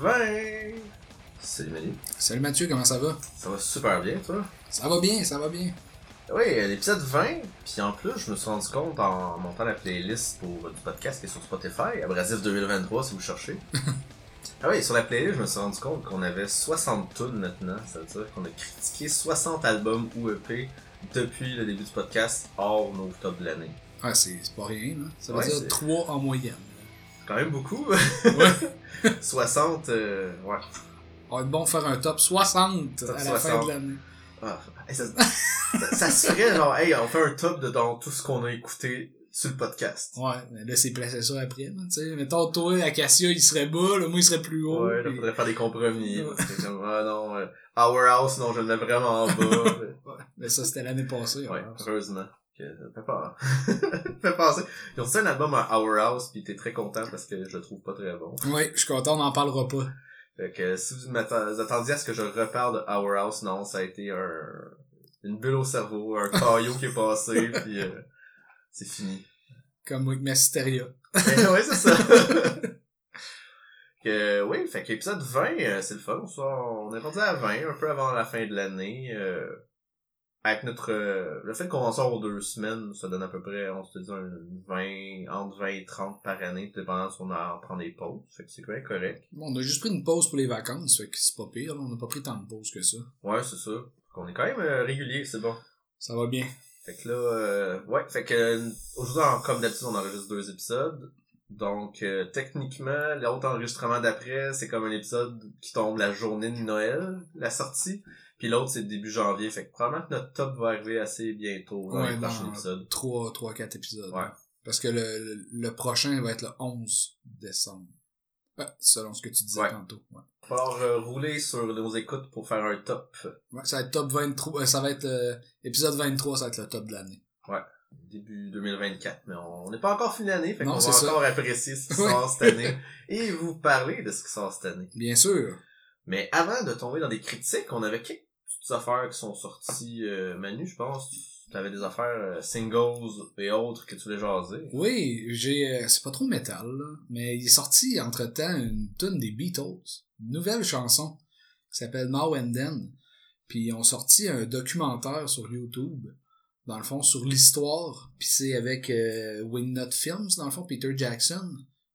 20! Salut Manu. Salut Mathieu, comment ça va? Ça va super bien, toi? Ça va bien, ça va bien. Oui, l'épisode 20, puis en plus, je me suis rendu compte en montant la playlist pour du podcast qui est sur Spotify, Abrasif 2023 si vous cherchez. ah oui, sur la playlist, je me suis rendu compte qu'on avait 60 tunes maintenant. Ça veut dire qu'on a critiqué 60 albums ou EP depuis le début du podcast hors nos top de l'année. Ah, c'est pas rien, là. Ça veut Ouais, dire c'est- 3 en moyenne. Quand même beaucoup. Ouais. 60, euh, ouais. On va être bon de faire un top 60 Top à la fin 60. de l'année. Ah, ça, ça, ça se ferait genre, hey, on fait un top de dans tout ce qu'on a écouté sur le podcast. Ouais, mais là, c'est placé ça après, tu sais. Mettons, toi, Acacia, il serait bas, là, moi, il serait plus haut. Ouais, là, faudrait faire des compromis. Ouais. parce que comme, ah non, euh, Our House, non, je mets vraiment en bas. Ouais, mais ça, c'était l'année passée. ouais, alors. heureusement. Que ça fait pas. fait penser. Ils ont sorti un album à Our House, pis t'es très content parce que je le trouve pas très bon. Ouais, je suis content, on n'en parlera pas. Fait que si vous attendiez à ce que je reparle de Our House, non, ça a été un, une bulle au cerveau, un caillot qui est passé, puis euh, c'est fini. Comme avec Mysteria. Ouais, c'est ça. que, oui, fait qu'épisode 20, euh, c'est le fun. On est rendu à 20, un peu avant la fin de l'année. euh, avec notre... euh, le fait qu'on en sort aux deux semaines, ça donne à peu près, on se dit, un 20, entre 20 et 30 par année, dépendant si on en prend des pauses. Fait que c'est quand même correct. Bon, on a juste pris une pause pour les vacances, fait que c'est pas pire, là. On n'a pas pris tant de pauses que ça. Ouais, c'est ça. On est quand même euh, régulier, c'est bon. Ça va bien. Fait que là, euh, ouais, fait que aujourd'hui, comme d'habitude, on enregistre deux épisodes. Donc, euh, techniquement, l'autre enregistrement d'après, c'est comme un épisode qui tombe la journée de Noël, la sortie. Puis l'autre, c'est début janvier. Fait que probablement que notre top va arriver assez bientôt dans Ouais, les prochains épisodes. 3, 3, 4 épisodes. Ouais. Parce que le, le, prochain va être le 11 décembre. Ouais, selon ce que tu disais Ouais. tantôt. Ouais. Falloir euh, rouler sur nos écoutes pour faire un top. Ouais, ça va être top 23. euh, ça va être euh, épisode 23, ça va être le top de l'année. Début 2024, mais on n'est pas encore fini l'année, fait qu'on va ça. encore apprécier ce qui Ouais. sort cette année et vous parler de ce qui sort cette année. Bien sûr. Mais avant de tomber dans des critiques, on avait quelques affaires qui sont sorties, euh, Manu, je pense. Tu avais des affaires euh, singles et autres que tu voulais jaser. Oui, j'ai. euh, c'est pas trop métal, mais il est sorti entre temps une tune des Beatles. Une nouvelle chanson qui s'appelle Now and Then. Puis ils ont sorti un documentaire sur YouTube, dans le fond, sur l'histoire. Puis c'est avec euh, Wingnut Films, dans le fond, Peter Jackson,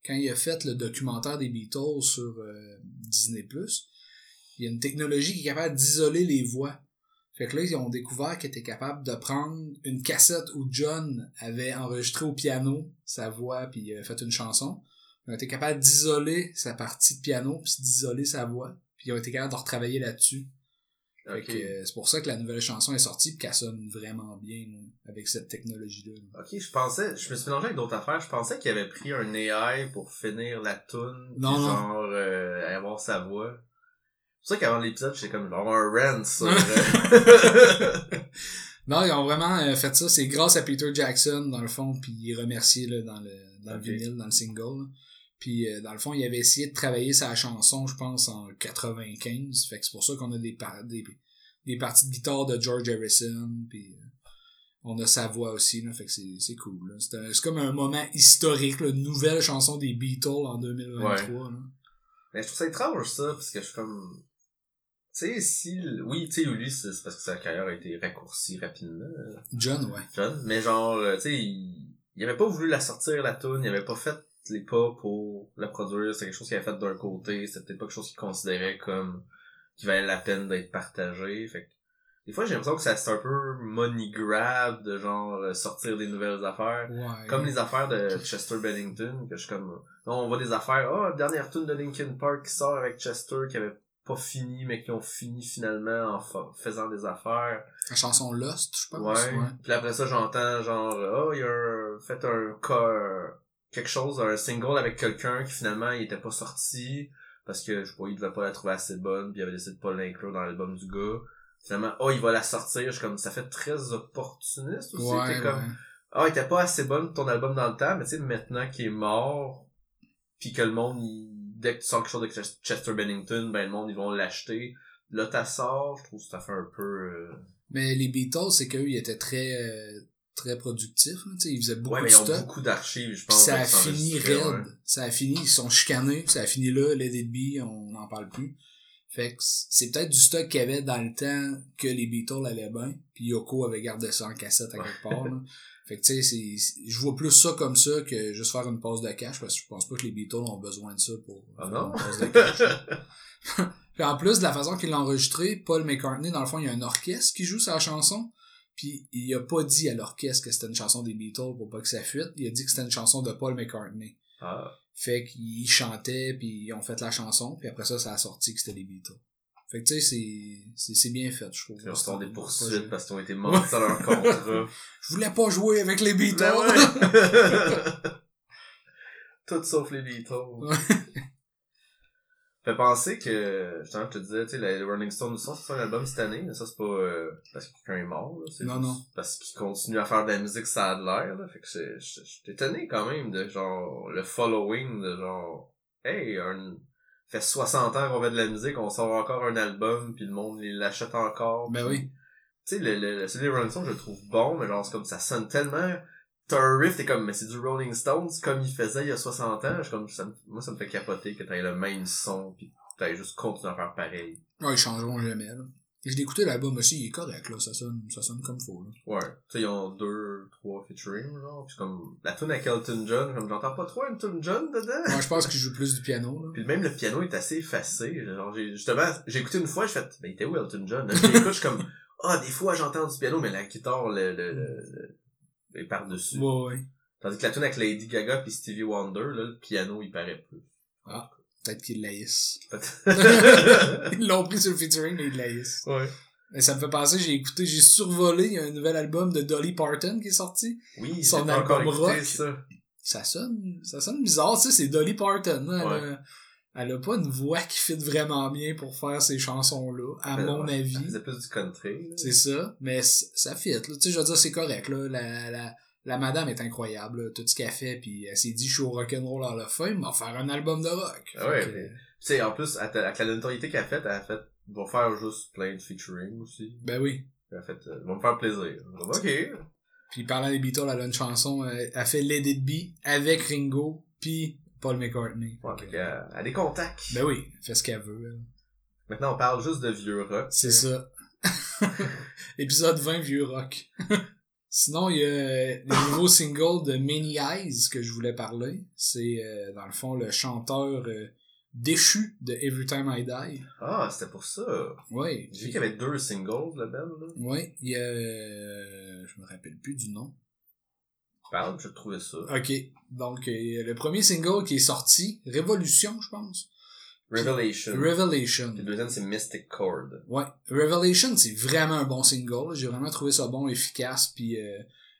quand il a fait le documentaire des Beatles sur Disney+. Il y a une technologie qui est capable d'isoler les voix. Fait que là, ils ont découvert qu'ils étaient capables de prendre une cassette où John avait enregistré au piano sa voix puis il avait fait une chanson. Ils ont été capables d'isoler sa partie de piano puis d'isoler sa voix. Puis ils ont été capables de retravailler là-dessus. Fait Ok. que, euh, c'est pour ça que la nouvelle chanson est sortie puis qu'elle sonne vraiment bien avec cette technologie-là. là. Ok, je pensais, je me suis mélangé avec d'autres affaires. Je pensais qu'il avait pris un AI pour finir la tune, non. genre euh, avoir sa voix. C'est pour ça qu'avant l'épisode, j'étais comme genre un rant sur. euh, Non, ils ont vraiment euh, fait ça. C'est grâce à Peter Jackson, dans le fond, puis il remercié là, dans le, dans le vinyle, dans le single. là. Puis euh, dans le fond, il avait essayé de travailler sa chanson, je pense, en 95. Fait que c'est pour ça qu'on a des, par- des, des parties de guitare de George Harrison, puis euh, on a sa voix aussi, là, fait que c'est cool. C'est comme un moment historique, une nouvelle chanson des Beatles en 2023. là. Mais je trouve ça étrange, ça, parce que je suis comme... Tu sais, si... Oui, tu sais, lui, c'est parce que sa carrière a été raccourcie rapidement, euh, John, ouais. John. Mais genre, euh, tu sais, il... il avait pas voulu la sortir, la tune, il avait pas fait les pas pour la produire, c'est quelque chose qu'il avait fait d'un côté, c'était peut-être pas quelque chose qu'il considérait comme... qui valait la peine d'être partagé, fait que... Des fois, j'ai l'impression que ça c'est un peu money grab de genre euh, sortir des nouvelles affaires. Ouais. Comme les affaires de Chester Bennington, que je suis comme, là, on voit des affaires, oh, dernière tune de Linkin Park qui sort avec Chester, qui avait pas fini, mais qui ont fini finalement en fa- faisant des affaires. La chanson Lost, je pense. Ouais. Puis après ça, j'entends genre, oh, il y a un, fait un cas, quelque chose, un single avec quelqu'un qui finalement, il était pas sorti, parce que, je sais pas, il devait pas la trouver assez bonne, puis il avait décidé de pas l'inclure dans l'album du gars. Finalement, oh, il va la sortir, je suis comme, ça fait très opportuniste aussi, Ouais, comme, ouais. ah, il était pas assez bonne ton album dans le temps, mais tu sais, maintenant qu'il est mort, puis que le monde, il- dès que tu sors quelque chose de Ches- Chester Bennington, ben le monde, ils vont l'acheter. Là, t'as sort, je trouve que ça fait un peu... euh, Mais les Beatles, c'est qu'eux, ils étaient très, euh, très productif. Là, tu sais, ils faisaient beaucoup Ouais, mais de ils ont stock. beaucoup d'archives, je pense. ça a fini raide. ouais. Ça a fini, ils sont chicanés, ça a fini là, It Be, on n'en parle plus. Fait que c'est peut-être du stock qu'il y avait dans le temps que les Beatles allaient bien, puis Yoko avait gardé ça en cassette à quelque part. Là. Fait que tu sais, je vois plus ça comme ça que juste faire une pause de cash, parce que je pense pas que les Beatles ont besoin de ça pour Ah faire non? une pause de cash. Puis en plus de la façon qu'il l'a enregistré, Paul McCartney, dans le fond, il y a un orchestre qui joue sa chanson. Puis il a pas dit à l'orchestre que c'était une chanson des Beatles pour pas que ça fuite. Il a dit que c'était une chanson de Paul McCartney. Ah, Fait qu'ils chantaient, puis ils ont fait la chanson, puis après ça, ça a sorti que c'était les Beatles. Fait que tu sais, c'est, bien fait, je trouve. ils reçoivent des poursuites parce qu'ils ont été mentis à leur contrat. Je voulais pas jouer avec les Beatles! Ben ouais. Tout sauf les Beatles. Fait penser que, justement, je te disais, tu sais, les Rolling Stones sortent un album cette année, mais ça c'est pas euh, parce que quelqu'un est mort, là, c'est Non, non. parce qu'ils continuent à faire de la musique, ça a de l'air, là. Fait que suis étonné quand même de genre le following de genre, hey, un, fait 60 ans qu'on fait de la musique, on sort encore un album, puis le monde l'achète encore. Ben oui. tu sais, le, le, celui des Rolling Stones, je le trouve bon, mais genre, c'est comme, ça sonne tellement, t'as un riff, t'es comme, mais c'est du Rolling Stones, comme il faisait il y a 60 ans, je suis comme, ça, moi, ça me fait capoter que t'aies le même son, pis t'aies juste continué à faire pareil. Ouais, ils changeront jamais, là. Je l'ai écouté l'album aussi, il est correct, là. Ça sonne, ça sonne comme faut, là. Ouais. Tu sais, ils ont deux, trois featuring, genre, c'est comme, la tune avec Elton John, comme, j'entends pas trop Elton John dedans. Moi, je pense qu'il joue plus du piano, là. Puis même le piano est assez effacé. Genre, j'ai, justement, j'ai écouté une fois, j'ai fait, ben, il était où Elton John? Là, je l'écoute, je comme, ah, des fois, j'entends du piano, mais la guitare, le, le, le, le- est par-dessus. Ouais, ouais. Tandis que la tune avec Lady Gaga puis Stevie Wonder, là, le piano, il paraît plus. Peut-être qu'ils laissent. ouais. Ils l'ont pris sur le featuring, mais ils laissent. Mais ça me fait penser, j'ai écouté, j'ai survolé, il y a un nouvel album de Dolly Parton qui est sorti. Oui, Son album écouté rock. ça. Ça sonne, ça sonne bizarre, tu sais, c'est Dolly Parton, hein, Ouais. elle, a, elle a pas une voix qui fit vraiment bien pour faire ces chansons-là, à mon ouais. avis. C'est plus du country. C'est ça, mais ça fit, là. Tu sais, je veux dire, c'est correct, là. La, la, la madame est incroyable, là. Tout ce qu'elle fait, puis elle s'est dit, je suis au rock'n'roll à la fin, mais va faire un album de rock. Ah ouais, que, sais, en plus, avec la notoriété qu'elle a faite, elle a fait, vont faire juste plein de featuring aussi. Ben oui. Elle a fait, euh, vont me faire plaisir. Ok. Puis parlant des Beatles, elle a une chanson, euh, elle fait Let It Be avec Ringo, puis Paul McCartney. Ouais, qu'elle elle a des contacts. ben oui, elle fait ce qu'elle veut, elle. Maintenant, on parle juste de vieux rock. C'est ça. Épisode 20, vieux rock. Sinon, il y a le nouveau single de Many Eyes que je voulais parler. C'est, euh, dans le fond, le chanteur euh, déchu de Every Time I Die. Ah, c'était pour ça. Ouais. J'ai vu qu'il y avait deux singles, le band, là. Ouais, il y a... euh, je me rappelle plus du nom. Parle, je trouvais ça. Ok, donc euh, le premier single qui est sorti, Révolution, je pense. Revelation. Revelation. Puis le deuxième, c'est Mystic Chord. Ouais, Revelation, c'est vraiment un bon single. J'ai vraiment trouvé ça bon, efficace, puis euh,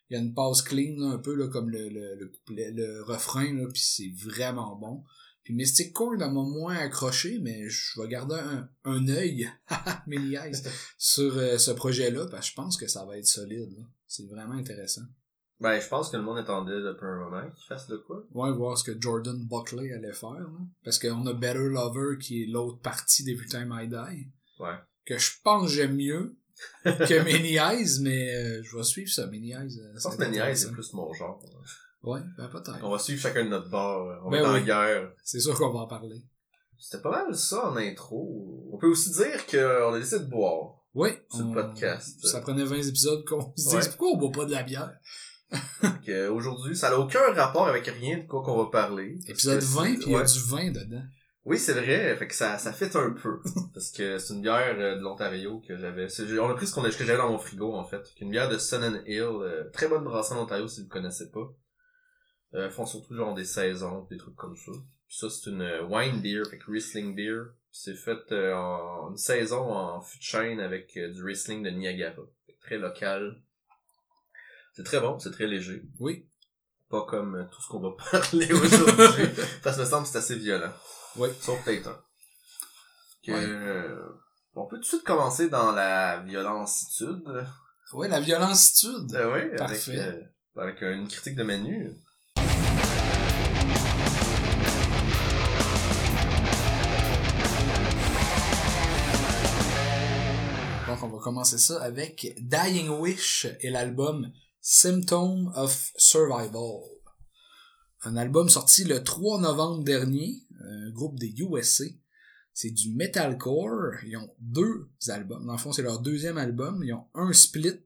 il y a une passe clean là, un peu là, comme le, le, le, couplet- le refrain, là, puis c'est vraiment bon. Puis Mystic Chord elle m'a moins accroché, mais je vais garder un, un œil, sur euh, ce projet-là, parce que je pense que ça va être solide. C'est vraiment intéressant. Ben, je pense que le monde attendait depuis un moment qu'il fasse de quoi. Ouais, voir ce que Jordan Buckley allait faire. Là. Parce qu'on a Better Lover qui est l'autre partie d'Every Time I Die. Ouais. Que je pense que j'aime mieux que Many Eyes, mais euh, je vais suivre ça, Many Eyes. euh, Je pense va que Many Eyes, c'est plus mon genre. Ouais, ben peut-être. On va suivre chacun de notre bord. On va Ben être oui. en guerre. C'est sûr qu'on va en parler. C'était pas mal ça en intro. On peut aussi dire qu'on a décidé de boire. Oui. Sur le on- podcast. Ça prenait 20 épisodes qu'on se dise Ouais. pourquoi on boit pas de la bière? Euh, aujourd'hui, ça n'a aucun rapport avec rien de quoi qu'on va parler. Épisode que 20, c'est- puis il y a ouais. du vin dedans. Oui, c'est vrai. Fait que ça, ça fait un peu. parce que c'est une bière euh, de l'Ontario que j'avais. On a pris ce qu'on que j'avais dans mon frigo, en fait. Une bière de Sun and Hill. euh, très bonne brasserie en Ontario si vous ne connaissez pas. Euh, font surtout genre des saisons, des trucs comme ça. Puis ça, c'est une wine beer, fait que Riesling beer. C'est fait en une saison en fût de chêne avec du Riesling de Niagara. Fait que Très local. C'est très bon, c'est très léger. Oui. Pas comme euh, tout ce qu'on va parler aujourd'hui. parce que me semble que c'est assez violent. Oui. Sauf peut-être un. Que, Ouais. euh, on peut tout de suite commencer dans la violencitude. Ouais, la violencitude. Euh, oui, avec, euh, une critique de Manu. Donc on va commencer ça avec Dying Wish et l'album Symptom of Survival. Un album sorti le 3 novembre dernier, un groupe des USA. C'est du metalcore. Ils ont deux albums. Dans le fond, c'est leur deuxième album. Ils ont un split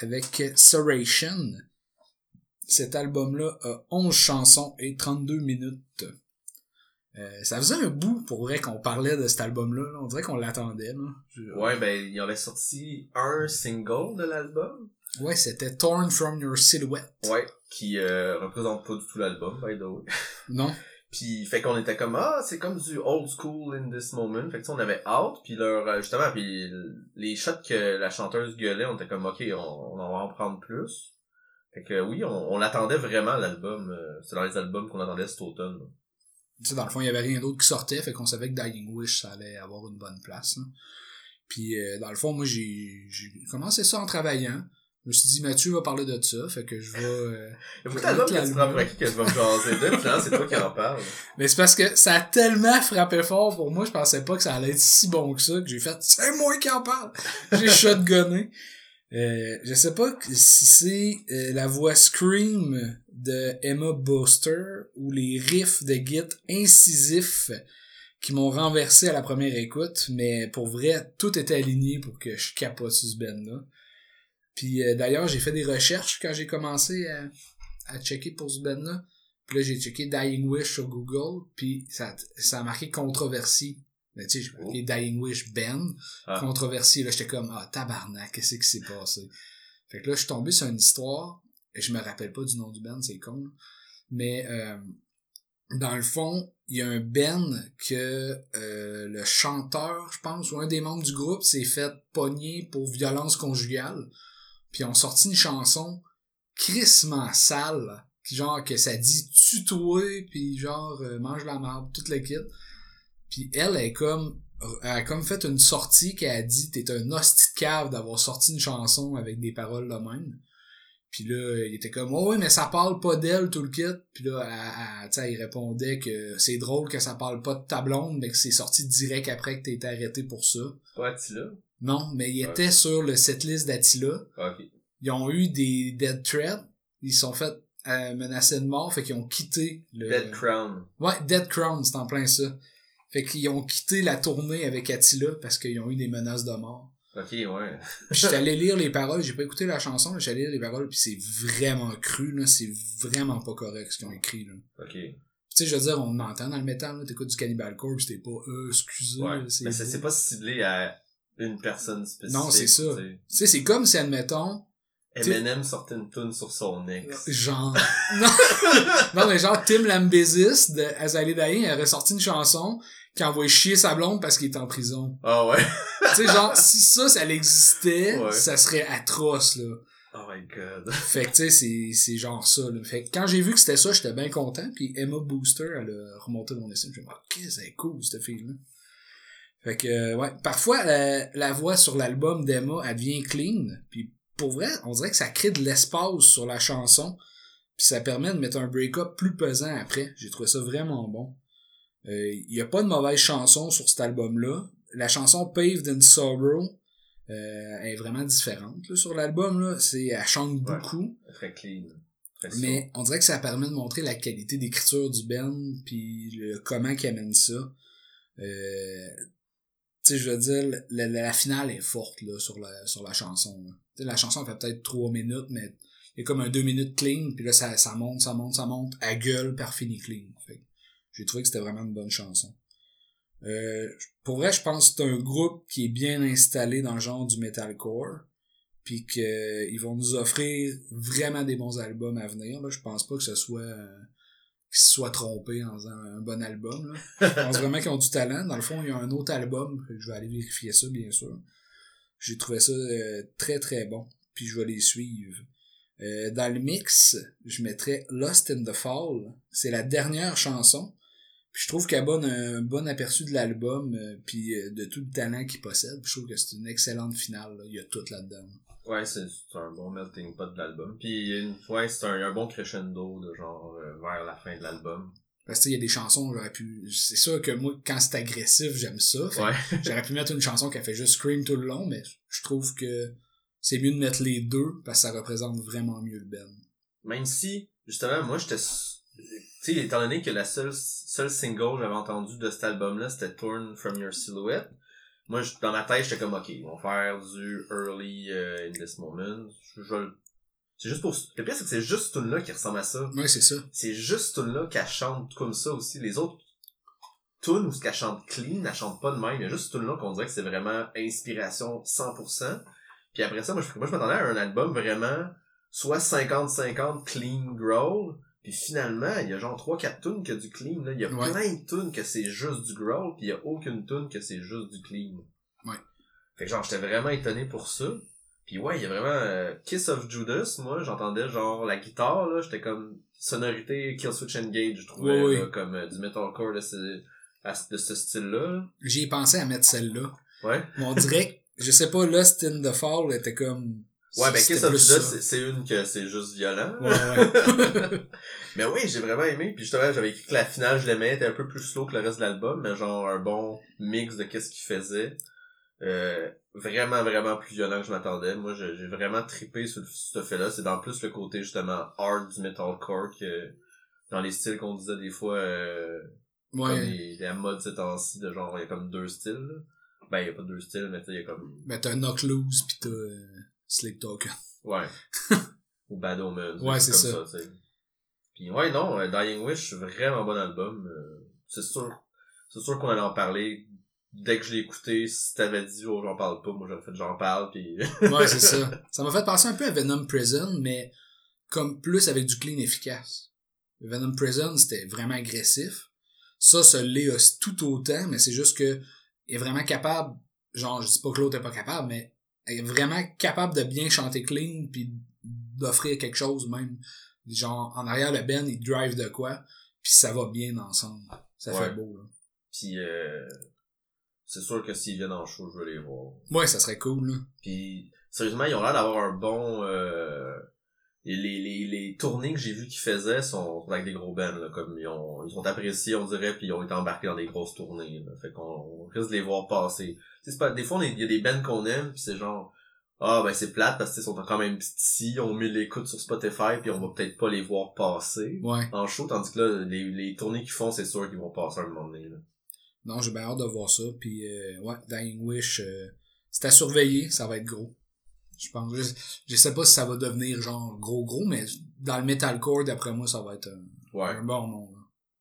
avec Serration. Cet album-là a 11 chansons et 32 minutes. Euh, ça faisait un bout pour vrai qu'on parlait de cet album-là. là. On dirait qu'on l'attendait. Ouais, ben, il y avait sorti un single de l'album. Ouais, c'était Torn from Your Silhouette. Ouais. Qui euh, représente pas du tout l'album, by the way. Non? Puis fait qu'on était comme ah c'est comme du old school in this moment. Fait que on avait out puis leur euh, justement puis les shots que la chanteuse gueulait on était comme ok on, on en va en prendre plus. Fait que oui on, on l'attendait vraiment l'album. euh, c'est dans les albums qu'on attendait cet automne. Tu sais, dans le fond, il y avait rien d'autre qui sortait, fait qu'on savait que Dying Wish, ça allait avoir une bonne place. là. Puis, euh, dans le fond, moi, j'ai j'ai commencé ça en travaillant. Je me suis dit, Mathieu va parler de ça, fait que je vais... euh, Il y a beaucoup d'albums que tu l'album. prends pour acquis que vais me jaser. Finalement c'est toi qui en parles. Mais c'est parce que ça a tellement frappé fort pour moi, je pensais pas que ça allait être si bon que ça, que j'ai fait, c'est moi qui en parle! J'ai shotgunné. Euh, je sais pas si c'est euh, la voix scream de Emma Booster ou les riffs de Git incisifs qui m'ont renversé à la première écoute, mais pour vrai, tout était aligné pour que je capote sur ce band-là. Puis euh, d'ailleurs, j'ai fait des recherches quand j'ai commencé à, à checker pour ce band-là. Puis là, j'ai checké Dying Wish sur Google, puis ça, ça a marqué controversie. Mais tu sais, j'ai marqué Dying Wish band, Ah. controversie. Là, j'étais comme, ah, tabarnak, qu'est-ce qui s'est passé? Fait que là, je suis tombé sur une histoire, et je me rappelle pas du nom du band, c'est con. là. Mais euh, dans le fond, il y a un band que euh, le chanteur, je pense, ou un des membres du groupe s'est fait pogner pour violence conjugale. Puis ils ont sorti une chanson crissement sale, qui genre que ça dit tutoyer, puis genre euh, mange la marde, toute le kit. Puis elle comme elle a comme fait une sortie qui a dit t'es un hostie d'avoir sorti une chanson avec des paroles de même. Puis là, il était comme oh, oui, mais ça parle pas d'elle tout le kit. Puis là, elle, tu il répondait que c'est drôle que ça parle pas de ta blonde, mais que c'est sorti direct après que été arrêté pour ça. Pas Attila. Non, mais il était sur le setlist d'Attila. Ils ont eu des dead threats. Ils se sont fait euh, menacer de mort, fait qu'ils ont quitté le... Dead Crown. Ouais, Dead Crown, c'est en plein ça. Fait qu'ils ont quitté la tournée avec Attila parce qu'ils ont eu des menaces de mort. Ok ouais. Puis j'étais allé lire les paroles, j'ai pas écouté la chanson, mais j'allais lire les paroles, puis c'est vraiment cru, là, c'est vraiment pas correct ce qu'ils ont écrit, là. Ok. Tu sais, je veux dire, on entend dans le métal, là, t'écoutes du Cannibal Corpse, t'es pas, euh, excusez, Ouais. Mais c'est pas ciblé à une personne spécifique. Non, c'est ça. tu sais. C'est comme si, admettons, Eminem sortait une tune sur son ex. genre, non, non, mais genre, Tim Lambesis de Azalea Dying aurait sorti une chanson qui envoie chier sa blonde parce qu'il est en prison. Ah ouais. tu sais, genre, si ça, ça existait, Ouais. ça serait atroce, là. Oh my god. Fait que, tu sais, c'est, c'est genre ça, là. Fait que quand j'ai vu que c'était ça, j'étais bien content, puis Emma Booster, elle a remonté mon estime. Suis dit, ok, c'est cool, cette fille-là. Fait que, euh, ouais, parfois, la, la voix sur l'album d'Emma, elle devient clean, puis pour vrai, on dirait que ça crée de l'espace sur la chanson, puis ça permet de mettre un break-up plus pesant après. J'ai trouvé ça vraiment bon. Il y a pas de mauvaise chanson sur cet album-là. La chanson Paved in Sorrow euh, est vraiment différente là, sur l'album. Là. C'est, elle chante Ouais. beaucoup. Très clean. Très Mais on dirait que ça permet de montrer la qualité d'écriture du Ben puis le comment qu'il amène ça. Euh, sais, je veux dire, la, la- finale est forte là, sur, la, sur la chanson. là. La chanson fait peut-être trois minutes, mais il y a comme un deux minutes clean, puis là ça, ça monte, ça monte, ça monte, à gueule, par fini clean. Fait j'ai trouvé que c'était vraiment une bonne chanson. Euh, pour vrai, je pense que c'est un groupe qui est bien installé dans le genre du metalcore puis qu'ils vont nous offrir vraiment des bons albums à venir. Là. Je pense pas que ce soit euh, qu'ils se soient trompés en faisant un bon album. Là. Je pense vraiment qu'ils ont du talent. Dans le fond, il y a un autre album. Je vais aller vérifier ça, bien sûr. J'ai trouvé ça euh, très très bon. Puis je vais les suivre. Euh, dans le mix, je mettrais Lost in the Fall. C'est la dernière chanson. Puis je trouve qu'elle donne un bon aperçu de l'album, euh, puis euh, de tout le talent qu'il possède. Je trouve que c'est une excellente finale. là. Il y a tout là-dedans. Ouais, c'est un bon melting pot de l'album. Puis une- ouais, c'est un, un bon crescendo de genre euh, vers la fin de l'album. Parce que il y a des chansons, j'aurais pu. C'est sûr que moi, quand c'est agressif, j'aime ça. Ouais. J'aurais pu mettre une chanson qui a fait juste scream tout le long, mais je trouve que c'est mieux de mettre les deux parce que ça représente vraiment mieux le band. Même si, justement, moi, j'étais... Tu sais, étant donné que la seule, seule single que j'avais entendu de cet album-là, c'était Torn From Your Silhouette, moi, je- dans ma tête, j'étais comme, ok, ils vont faire du Early euh, in This Moment. Je, je C'est juste pour... Le pire, c'est que c'est juste cette tune-là qui ressemble à ça. Ouais, c'est ça. C'est juste cette tune-là qu'elle chante comme ça aussi. Les autres tunes où ce qu'elle chante clean, elle chante pas de même. Il y a juste cette tune-là qu'on dirait que c'est vraiment inspiration 100%. Puis après ça, moi, je, moi, je m'attendais à un album vraiment soit 50-50 clean growl. Puis finalement, il y a genre 3-4 tunes que du clean. Là. Il y a Ouais. plein de tunes que c'est juste du growl. Puis il y a aucune tune que c'est juste du clean. Ouais. Fait que genre, j'étais vraiment étonné pour ça. Puis ouais, il y a vraiment euh, Kiss of Judas, moi, j'entendais genre la guitare, là, j'étais comme sonorité Killswitch Engage, je trouvais, Oui, oui. là, comme euh, du metalcore de ce, de ce style-là. là. J'y ai pensé à mettre celle-là. Ouais. Mais on dirait que, je sais pas, Lost in the Fall était comme... Ouais, ben Kiss of Judas, c'est- une que c'est juste violent. Ouais, ouais. mais oui, j'ai vraiment aimé. Puis justement, j'avais écrit que la finale, je l'aimais, était un peu plus slow que le reste de l'album, mais genre un bon mix de qu'est-ce qu'il faisait. Euh, vraiment, vraiment plus violent que je m'attendais. Moi, j'ai vraiment trippé sur ce fait-là. C'est dans plus le côté, justement, hard du metalcore que dans les styles qu'on disait des fois, euh, comme ouais. les, la mode ces temps-ci, de genre, il y a comme deux styles. là. Ben, il y a pas deux styles, mais tu sais, il y a comme... Ben, t'as Knock Loose pis t'as Slick Token. Ouais. Ou Bad Omens. Ouais, c'est ça. sais. Puis ouais, non, euh, Dying Wish, vraiment bon album. euh, c'est sûr. C'est sûr qu'on allait en parler. Dès que je l'ai écouté, si t'avais dit oh j'en parle pas, moi j'aurais fait j'en parle puis Ouais, c'est ça. Ça m'a fait penser un peu à Venom Prison, mais comme plus avec du clean efficace. Venom Prison, c'était vraiment agressif. Ça, ça l'est aussi tout autant, mais c'est juste que il est vraiment capable, genre, je dis pas que l'autre est pas capable, mais est vraiment capable de bien chanter clean puis d'offrir quelque chose même. Genre, en arrière, le Ben, il drive de quoi, puis ça va bien ensemble. Ça Ouais. fait beau, là. puis euh, c'est sûr que s'ils viennent en show, je veux les voir. Ouais, ça serait cool, là. Puis sérieusement, ils ont l'air d'avoir un bon euh, les, les, les tournées que j'ai vues qu'ils faisaient sont avec des gros bands là, comme ils ont ils sont appréciés on dirait puis ils ont été embarqués dans des grosses tournées là. fait qu'on on risque de les voir passer Tu sais, c'est pas des fois il y a des bands qu'on aime puis c'est genre ah ben c'est plate parce qu'ils sont quand même petits on met l'écoute sur Spotify puis on va peut-être pas les voir passer Ouais. en show tandis que là les, les tournées qu'ils font c'est sûr qu'ils vont passer un moment donné là. Non, j'ai bien hâte de voir ça. Puis, euh, ouais, Dying Wish, euh, c'est à surveiller, ça va être gros. Je pense. Je, je sais pas si ça va devenir genre gros gros, mais dans le metalcore, d'après moi, ça va être un, ouais un bon nom. là.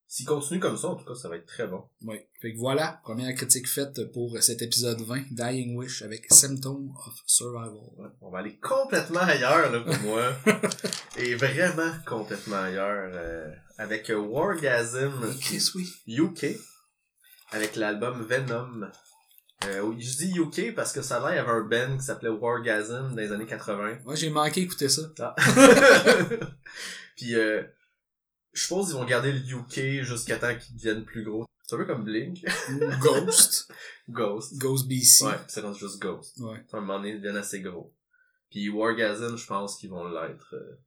s'ils continuent comme ça en tout cas ça va être très bon Ouais. Fait que voilà, première critique faite pour cet épisode 20, Dying Wish avec Symptom of Survival. Ouais, on va aller complètement ailleurs là pour moi. Et vraiment complètement ailleurs. euh, avec Wargasm oui. UK. Avec l'album Venom. Euh, je dis UK parce que ça a l'air, il y avait un band qui s'appelait Wargasm dans les années 80. Ouais, j'ai manqué écouter ça. Ah. Puis euh, je suppose qu'ils vont garder le UK jusqu'à temps qu'ils deviennent plus gros. C'est un peu comme Blink. Ghost. Ghost. Ghost BC. Ouais, c'est rendu juste Ghost. Ouais. à un moment donné, ils deviennent assez gros. Puis Wargasm, je pense qu'ils vont l'être. euh.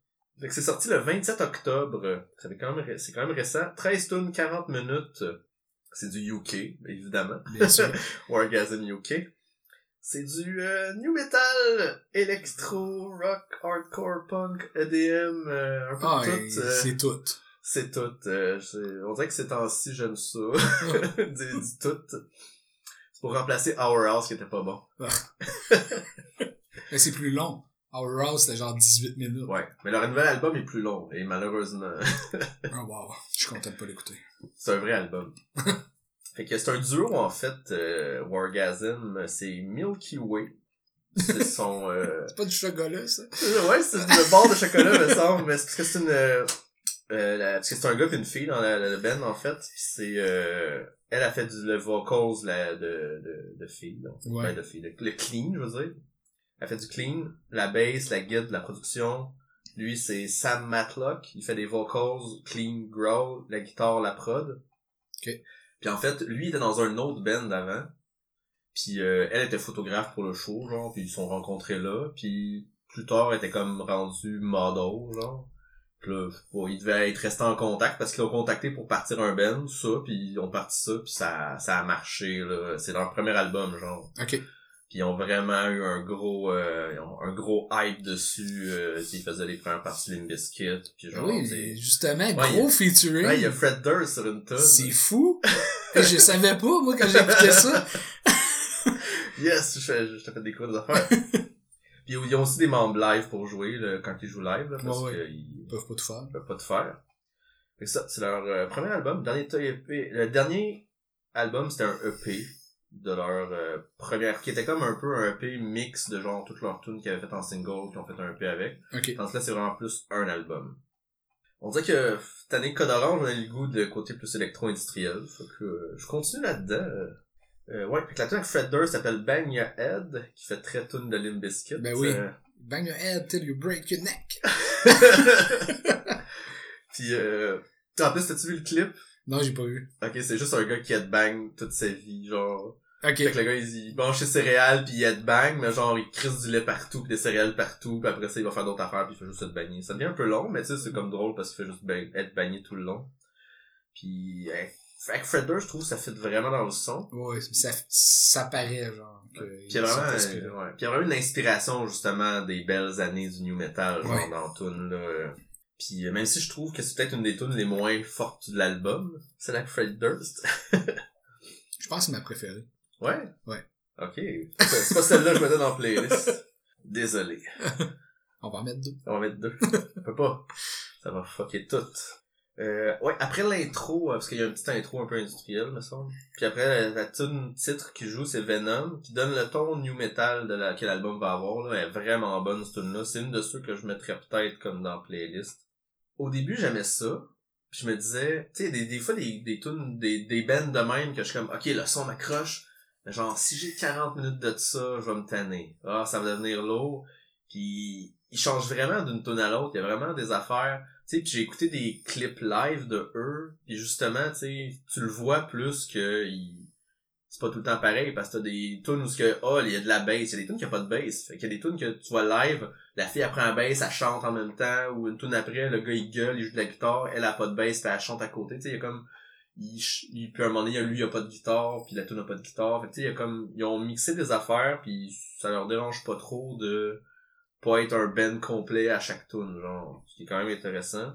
Fait que c'est sorti le 27 octobre. ça fait quand même, ré- c'est quand même récent. 13 tonnes, 40 minutes. C'est du UK, évidemment. Bien sûr. Wargasm UK. C'est du euh, new metal, electro, rock, hardcore, punk, EDM, euh, un peu Ah, tout. euh, c'est tout. c'est tout. euh, on dirait que ces temps-ci, j'aime ça. du, du tout. C'est pour remplacer Our House qui était pas bon. Mais c'est plus long. Our House, c'était genre 18 minutes. Ouais, mais leur nouvel album est plus long et malheureusement, Oh wow, je suis content de pas l'écouter. C'est un vrai album. fait que c'est un duo en fait, euh, Wargasm, c'est Milky Way. C'est son euh... C'est pas du chocolat, ça? ouais, c'est le bord de chocolat me semble, mais c'est parce que c'est une euh, euh, la- parce que c'est un gars et une fille dans la, la band en fait, Puis c'est euh, elle a fait du le vocals la, de, de de fille, là. Ouais. Ben, de fille, le, le clean, je veux dire. Elle fait du clean, la bass, la guide, la production. Lui, c'est Sam Matlock. Il fait des vocals, clean, growl, la guitare, la prod. Ok. Puis en fait, lui, il était dans un autre band avant. Puis euh, elle était photographe pour le show, genre. Puis ils se sont rencontrés là. Puis plus tard, elle était comme rendue model, genre. Puis là, je sais pas, ils devaient être restés en contact parce qu'ils l'ont contacté pour partir un band, tout ça. Puis ils ont parti ça, puis ça, ça a marché, là. C'est leur premier album, genre. Ok. Puis ils ont vraiment eu un gros euh, ils un gros hype dessus. Euh, ils faisaient les premières parties de Limbiskit. Puis genre, oui, justement, Ouais, gros a- featuring. Ouais, il y a Fred Durst sur une tune. C'est fou. Et je savais pas, moi, quand j'écoutais ça. Yes, je, je, je t'ai fait découvrir des affaires. Puis ils ont aussi des membres live pour jouer là, quand ils jouent live, là, parce Ouais, ouais. qu'ils Ils peuvent pas tout faire. peuvent pas tout faire. Fait que ça, c'est leur euh, premier album. Dernier EP. Le dernier album, c'était un EP de leur euh, première, qui était comme un peu un EP mix de genre toutes leurs tunes qu'ils avaient fait en single, qui ont fait un EP avec. Ok. Tandis que là, c'est vraiment plus un album. On dirait que cette année, Code Orange, on a le goût de côté plus électro-industriel. Que euh, je continue là-dedans. Euh, euh, ouais, puis que la tune avec Fred Durst s'appelle Bang Your Head, qui fait très tune de Limp Bizkit. Ben oui. Euh, Bang your head till you break your neck. puis euh, en plus, t'as-tu vu le clip? Non, j'ai pas vu. Ok, c'est juste un gars qui headbang toute sa vie, genre... Ok. Fait que le gars, il, il mange ses céréales, puis il headbang, mais genre, il crisse du lait partout, puis des céréales partout, puis après ça, il va faire d'autres affaires, puis il fait juste headbanger. Ça devient un peu long, mais tu sais, c'est comme drôle, parce qu'il fait juste bang- headbanger tout le long. Puis, euh, avec Fred Durst, je trouve ça fit vraiment dans le son. Ouais, ça, ça paraît, genre. Que Puis il y a vraiment, sont inspirés. euh, ouais. Puis il y a vraiment une inspiration, justement, des belles années du new metal, genre, Ouais. dans tune, là. Puis euh, même si je trouve que c'est peut-être une des tunes les moins fortes de l'album, c'est la Fred Durst. Je pense que c'est ma préférée. Ouais? Ouais. Ok. C'est pas celle-là que je mettais dans la playlist. Désolé. On va en mettre deux. On va mettre deux. On peut pas. Ça va fucker tout. Euh, ouais, après l'intro, euh, parce qu'il y a une petite intro un peu industrielle, me semble. Puis après, la, la tune titre qui joue, c'est Venom, qui donne le ton new metal de la, que l'album va avoir, là. Elle est vraiment bonne, cette tune-là. C'est une de ceux que je mettrais peut-être comme dans la playlist. Au début, j'aimais ça. Puis je me disais, tu sais, des, des fois, des, des tunes, des, des bands de même que je suis comme, ok, le son m'accroche. Mais genre, si j'ai 40 minutes de ça, je vais me tanner. Ah, ça va devenir lourd. Puis, il change vraiment d'une tune à l'autre. Il y a vraiment des affaires. Tu sais, puis j'ai écouté des clips live de eux. Puis justement, tu sais, tu le vois plus que c'est pas tout le temps pareil parce que t'as des tunes où que, oh, il y a de la bass. Il y a des tunes qui a pas de bass. Fait qu'il y a des tunes que tu vois live, la fille apprend un bass, elle chante en même temps. Ou une tune après, le gars il gueule, il joue de la guitare, elle a pas de bass, puis elle chante à côté. Tu sais, il y a comme il, il puis à un moment donné, lui, il a pas de guitare, puis la tune a pas de guitare. Fait tu sais, il y a comme, ils ont mixé des affaires, puis ça leur dérange pas trop de pas être un band complet à chaque tune, genre, ce qui est quand même intéressant.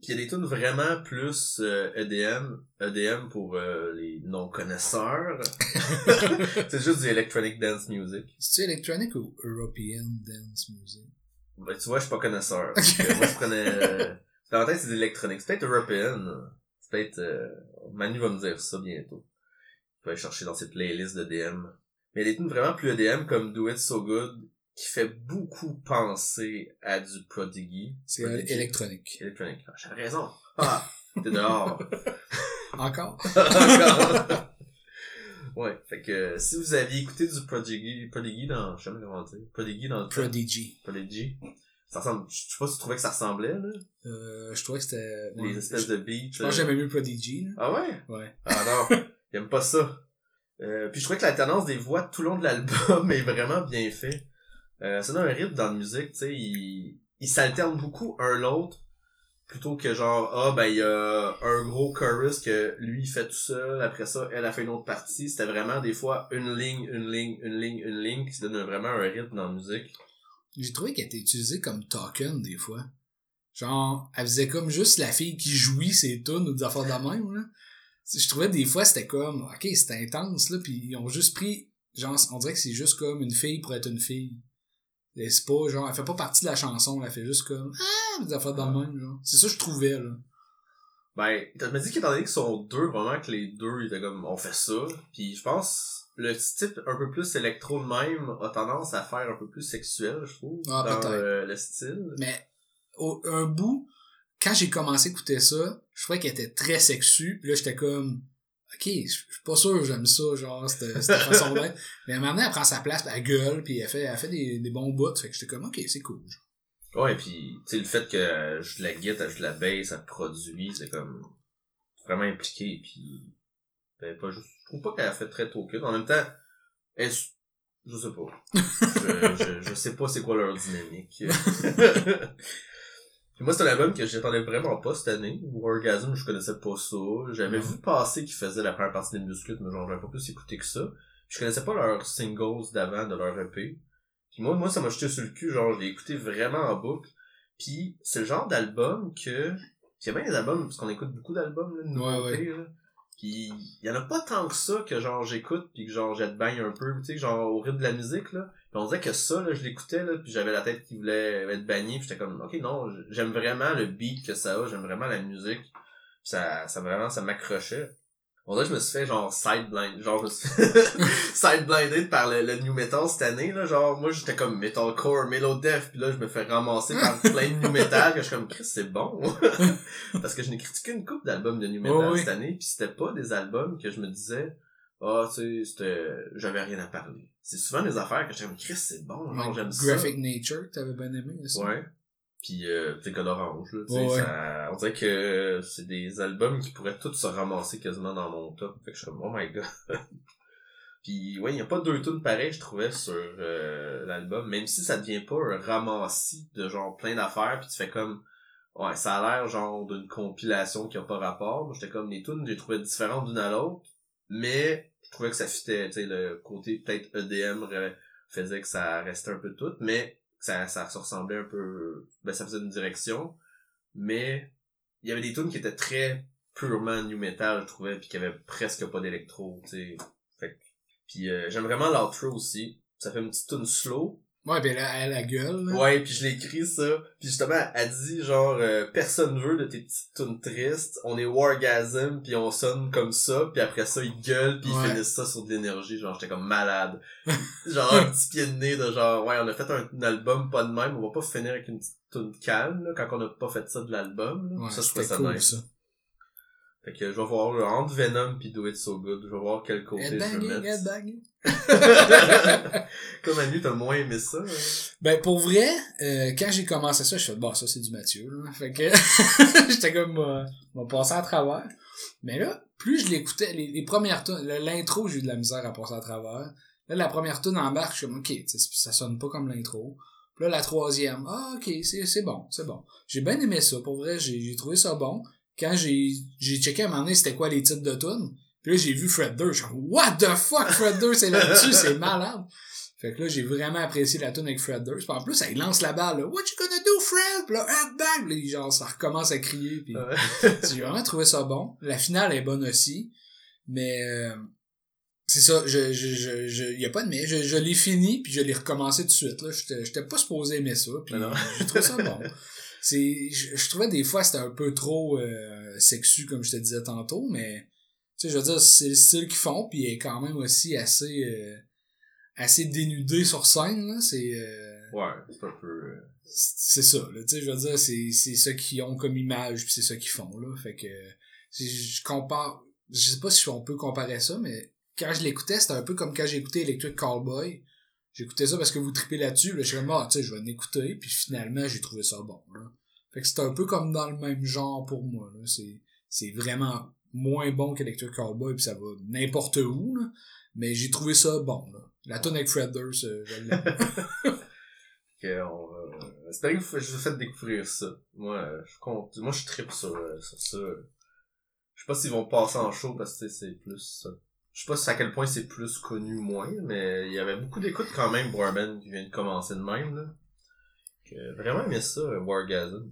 Puis il y a des tunes vraiment plus euh, EDM, EDM pour euh, les non-connaisseurs. c'est juste du electronic dance music. C'est-tu électronique ou European Dance Music? Ben, tu vois, je suis pas connaisseur. Moi, je prenais... euh, Dans la tête, c'est de l'électronique. C'est peut-être européenne. C'est peut-être... euh, Manu va me dire ça bientôt. Je vais aller chercher dans ses playlists d'EDM. Mais il y a des tunes vraiment plus EDM comme Do It So Good qui fait beaucoup penser à du Prodigy. C'est euh, électronique. Électronique. Ah, J'avais raison. Ah, t'es dehors. Encore? Encore. ouais, fait que euh, si vous aviez écouté du Prodigy, Prodigy dans, je sais pas comment dire, Prodigy dans le Prodigy. Prodigy, ça ressemble, je sais pas si tu trouvais que ça ressemblait, là, Euh, je trouvais que c'était... ouais, les espèces je, de beats. je pense que j'aimais mieux Prodigy. là. Ah ouais? Ouais. Ah non, j'aime pas ça. Euh, puis je trouvais que l'alternance des voix tout le long de l'album est vraiment bien fait. Euh, ça donne un rythme dans la musique, tu sais, ils il s'alternent beaucoup un l'autre, plutôt que genre, ah ben il y a un gros chorus que lui il fait tout seul, après ça, elle a fait une autre partie. C'était vraiment des fois une ligne, une ligne, une ligne, une ligne qui se donne vraiment un rythme dans la musique. J'ai trouvé qu'elle était utilisée comme token des fois. Genre, elle faisait comme juste la fille qui jouit ses tunes ou des affaires de même, là. Je trouvais des fois c'était comme, ok, c'était intense, là, puis ils ont juste pris, genre, on dirait que c'est juste comme une fille pour être une fille. Et c'est pas, genre, elle fait pas partie de la chanson, elle fait juste comme, ah, des affaires de même, genre. C'est ça que je trouvais, là. Ben, t'as me dit qu'étant donné qu'ils sont deux, vraiment que les deux, ils étaient comme, on fait ça. Puis je pense, le type un peu plus électro de même a tendance à faire un peu plus sexuel, je trouve, Ah, dans euh, le style. Mais, au, un bout, quand j'ai commencé à écouter ça, je trouvais qu'elle était très sexue, puis là, j'étais comme, ok, je suis pas sûr que j'aime ça, genre, cette, cette façon d'être. Mais à un moment donné, elle prend sa place, elle gueule, puis elle fait, elle fait des, des bons bouts, fait que j'étais comme, ok, c'est cool, genre. Ouais, puis tu sais, le fait que je la guitare, je la baisse, elle produit, c'est comme vraiment impliqué, puis ben, pas juste, je trouve pas qu'elle a fait très token. En même temps, elle, je sais pas. je, je, je sais pas c'est quoi leur dynamique. Puis moi, c'est un album que j'attendais vraiment pas cette année. Orgasm, je connaissais pas ça. J'avais Mhm. vu passer qu'il faisait la première partie des muscles, mais genre, j'avais pas plus écouté que ça. Je connaissais pas leurs singles d'avant de leur EP. Puis moi, moi, ça m'a jeté sur le cul, genre, je l'ai écouté vraiment en boucle. Puis c'est le genre d'album que... A bien des albums, parce qu'on écoute beaucoup d'albums, là, de nouveautés, là. Puis il y en a pas tant que ça que genre j'écoute puis que genre j'adbagne un peu, tu sais, genre au rythme de la musique, là. Puis on disait que ça, là, je l'écoutais, là, puis j'avais la tête qui voulait être bannie, puis j'étais comme, ok, non, j'aime vraiment le beat que ça a, j'aime vraiment la musique. Puis ça, ça vraiment, ça m'accrochait. On dirait que je me suis fait genre sideblind, genre sideblinded par le, new metal cette année là, genre moi j'étais comme metalcore, melodef, puis là je me fais ramasser par plein de new metal que je suis comme Chris c'est bon parce que je n'ai critiqué une coupe d'albums de new metal cette année, puis c'était pas des albums que je me disais ah oh, tu sais c'était j'avais rien à parler. C'est souvent des affaires que j'aime Chris c'est bon, genre j'aime ça. Graphic Nature, t'avais bien aimé aussi. Ouais. Puis euh, sais code orange là, ça, on dirait que c'est des albums qui pourraient tous se ramasser quasiment dans mon top. Fait que je suis oh my god. Puis ouais, il y a pas deux tunes pareils je trouvais sur euh, l'album, même si ça devient pas un ramassis de genre plein d'affaires puis tu fais comme ouais, ça a l'air genre d'une compilation qui a pas rapport. Moi j'étais comme les tunes, j'ai trouvé différentes d'une à l'autre, mais je trouvais que ça fitait, tu sais le côté peut-être EDM faisait que ça restait un peu tout, mais ça, ça se ressemblait un peu, ben ça faisait une direction, mais il y avait des tunes qui étaient très purement new metal, je trouvais, puis qui avaient presque pas d'électro, tu sais. Fait puis euh, j'aime vraiment l'outro aussi. Ça fait une petite tune slow, Ouais, pis elle a, elle a la gueule. Là. Ouais, puis je l'ai écrit ça. Puis justement, elle dit genre euh, personne veut de tes petites tunes tristes. On est wargasm puis on sonne comme ça. Puis après ça, ils gueulent puis ils finissent ça sur de l'énergie. Genre j'étais comme malade. genre un petit pied de nez de genre ouais, on a fait un, album pas de même. On va pas finir avec une petite tune calme là, quand on a pas fait ça de l'album. Ouais, ça, je trouvais ça cool, nice. Ça. Fait que je vais voir entre Venom pis Do It So Good. Je vais voir quel côté je vais mettre. Comme Manu, t'as moins aimé ça. Hein? Ben pour vrai, euh, quand j'ai commencé ça, je fais bon ça c'est du Mathieu. Là. Fait que j'étais comme euh, va passer à travers. Mais là, plus je l'écoutais, les, les premières tunes, l'intro, j'ai eu de la misère à passer à travers. Là, la première tune embarque, je suis comme ok, ça sonne pas comme l'intro. Puis là, la troisième, ah ok, c'est, c'est bon, c'est bon. J'ai bien aimé ça, pour vrai, j'ai trouvé ça bon quand j'ai j'ai checké à un moment donné c'était quoi les titres de tunes, puis là j'ai vu Fred Durst, je suis What the fuck Fred Durst c'est là-dessus, c'est malade. Fait que là j'ai vraiment apprécié la tune avec Fred Durst. Puis en plus, il lance la balle, là, What you gonna do, Fred? Puis là, bang! Puis genre, ça recommence à crier. Puis j'ai vraiment trouvé ça bon. La finale est bonne aussi. Mais euh, c'est ça, je, je, je, je, y a pas de mais, je, je l'ai fini puis je l'ai recommencé tout de suite là. J'étais, j'étais pas supposé aimer ça, puis j'ai trouvé ça bon. c'est je, trouvais des fois c'était un peu trop euh, sexu comme je te disais tantôt mais tu sais je veux dire c'est le style qu'ils font puis il est quand même aussi assez euh, assez dénudé sur scène là c'est euh, ouais c'est un peu c'est ça là tu sais je veux dire c'est c'est ça qu'ils ont comme image puis c'est ça qu'ils font là fait que je compare je sais pas si on peut comparer ça mais quand je l'écoutais c'était un peu comme quand écouté Electric Callboy j'écoutais ça parce que vous tripez là-dessus. Là, je suis comme, ah, tu sais, je vais l'écouter. Puis finalement, j'ai trouvé ça bon. Là. Fait que c'est un peu comme dans le même genre pour moi. Là. C'est, c'est vraiment moins bon qu'Electric Cowboy, puis ça va n'importe où. Là. Mais j'ai trouvé ça bon. Là. La tonne avec Fred Durst, euh, je l'aime. ok, on va... J'espère que je vous faites découvrir ça. Moi, je compte. Moi, je tripe sur, euh, sur ça. Je sais pas s'ils vont passer en show parce que c'est plus ça je sais pas à quel point c'est plus connu ou moins, mais il y avait beaucoup d'écoutes quand même pour un band qui vient de commencer de même. Là. Que, vraiment aimé ça, Wargasm.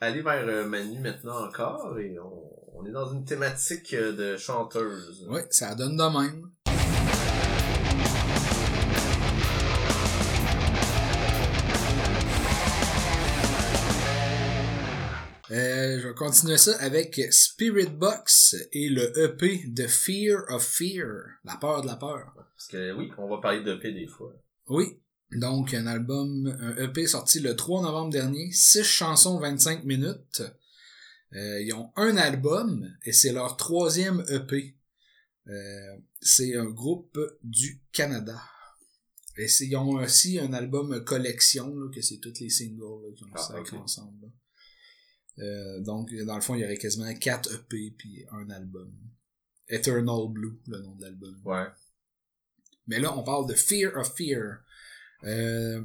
Aller vers euh, Manu maintenant encore et on, on, est dans une thématique euh, de chanteuse. Oui, ça donne de même. Euh, je vais continuer ça avec Spirit Box et le EP de Fear of Fear, la peur de la peur. Parce que oui, on va parler d'EP des fois. Oui, donc un album, un EP sorti le 3 novembre dernier, 6 chansons 25 minutes. Euh, ils ont un album et c'est leur troisième EP. Euh, c'est un groupe du Canada. Et ils ont aussi un album collection, là, que c'est tous les singles qui ont ah, ensemble. Euh, donc, dans le fond, il y aurait quasiment 4 EP puis un album. Eternal Blue, le nom de l'album. Ouais. Mais là, on parle de Fear of Fear. Euh,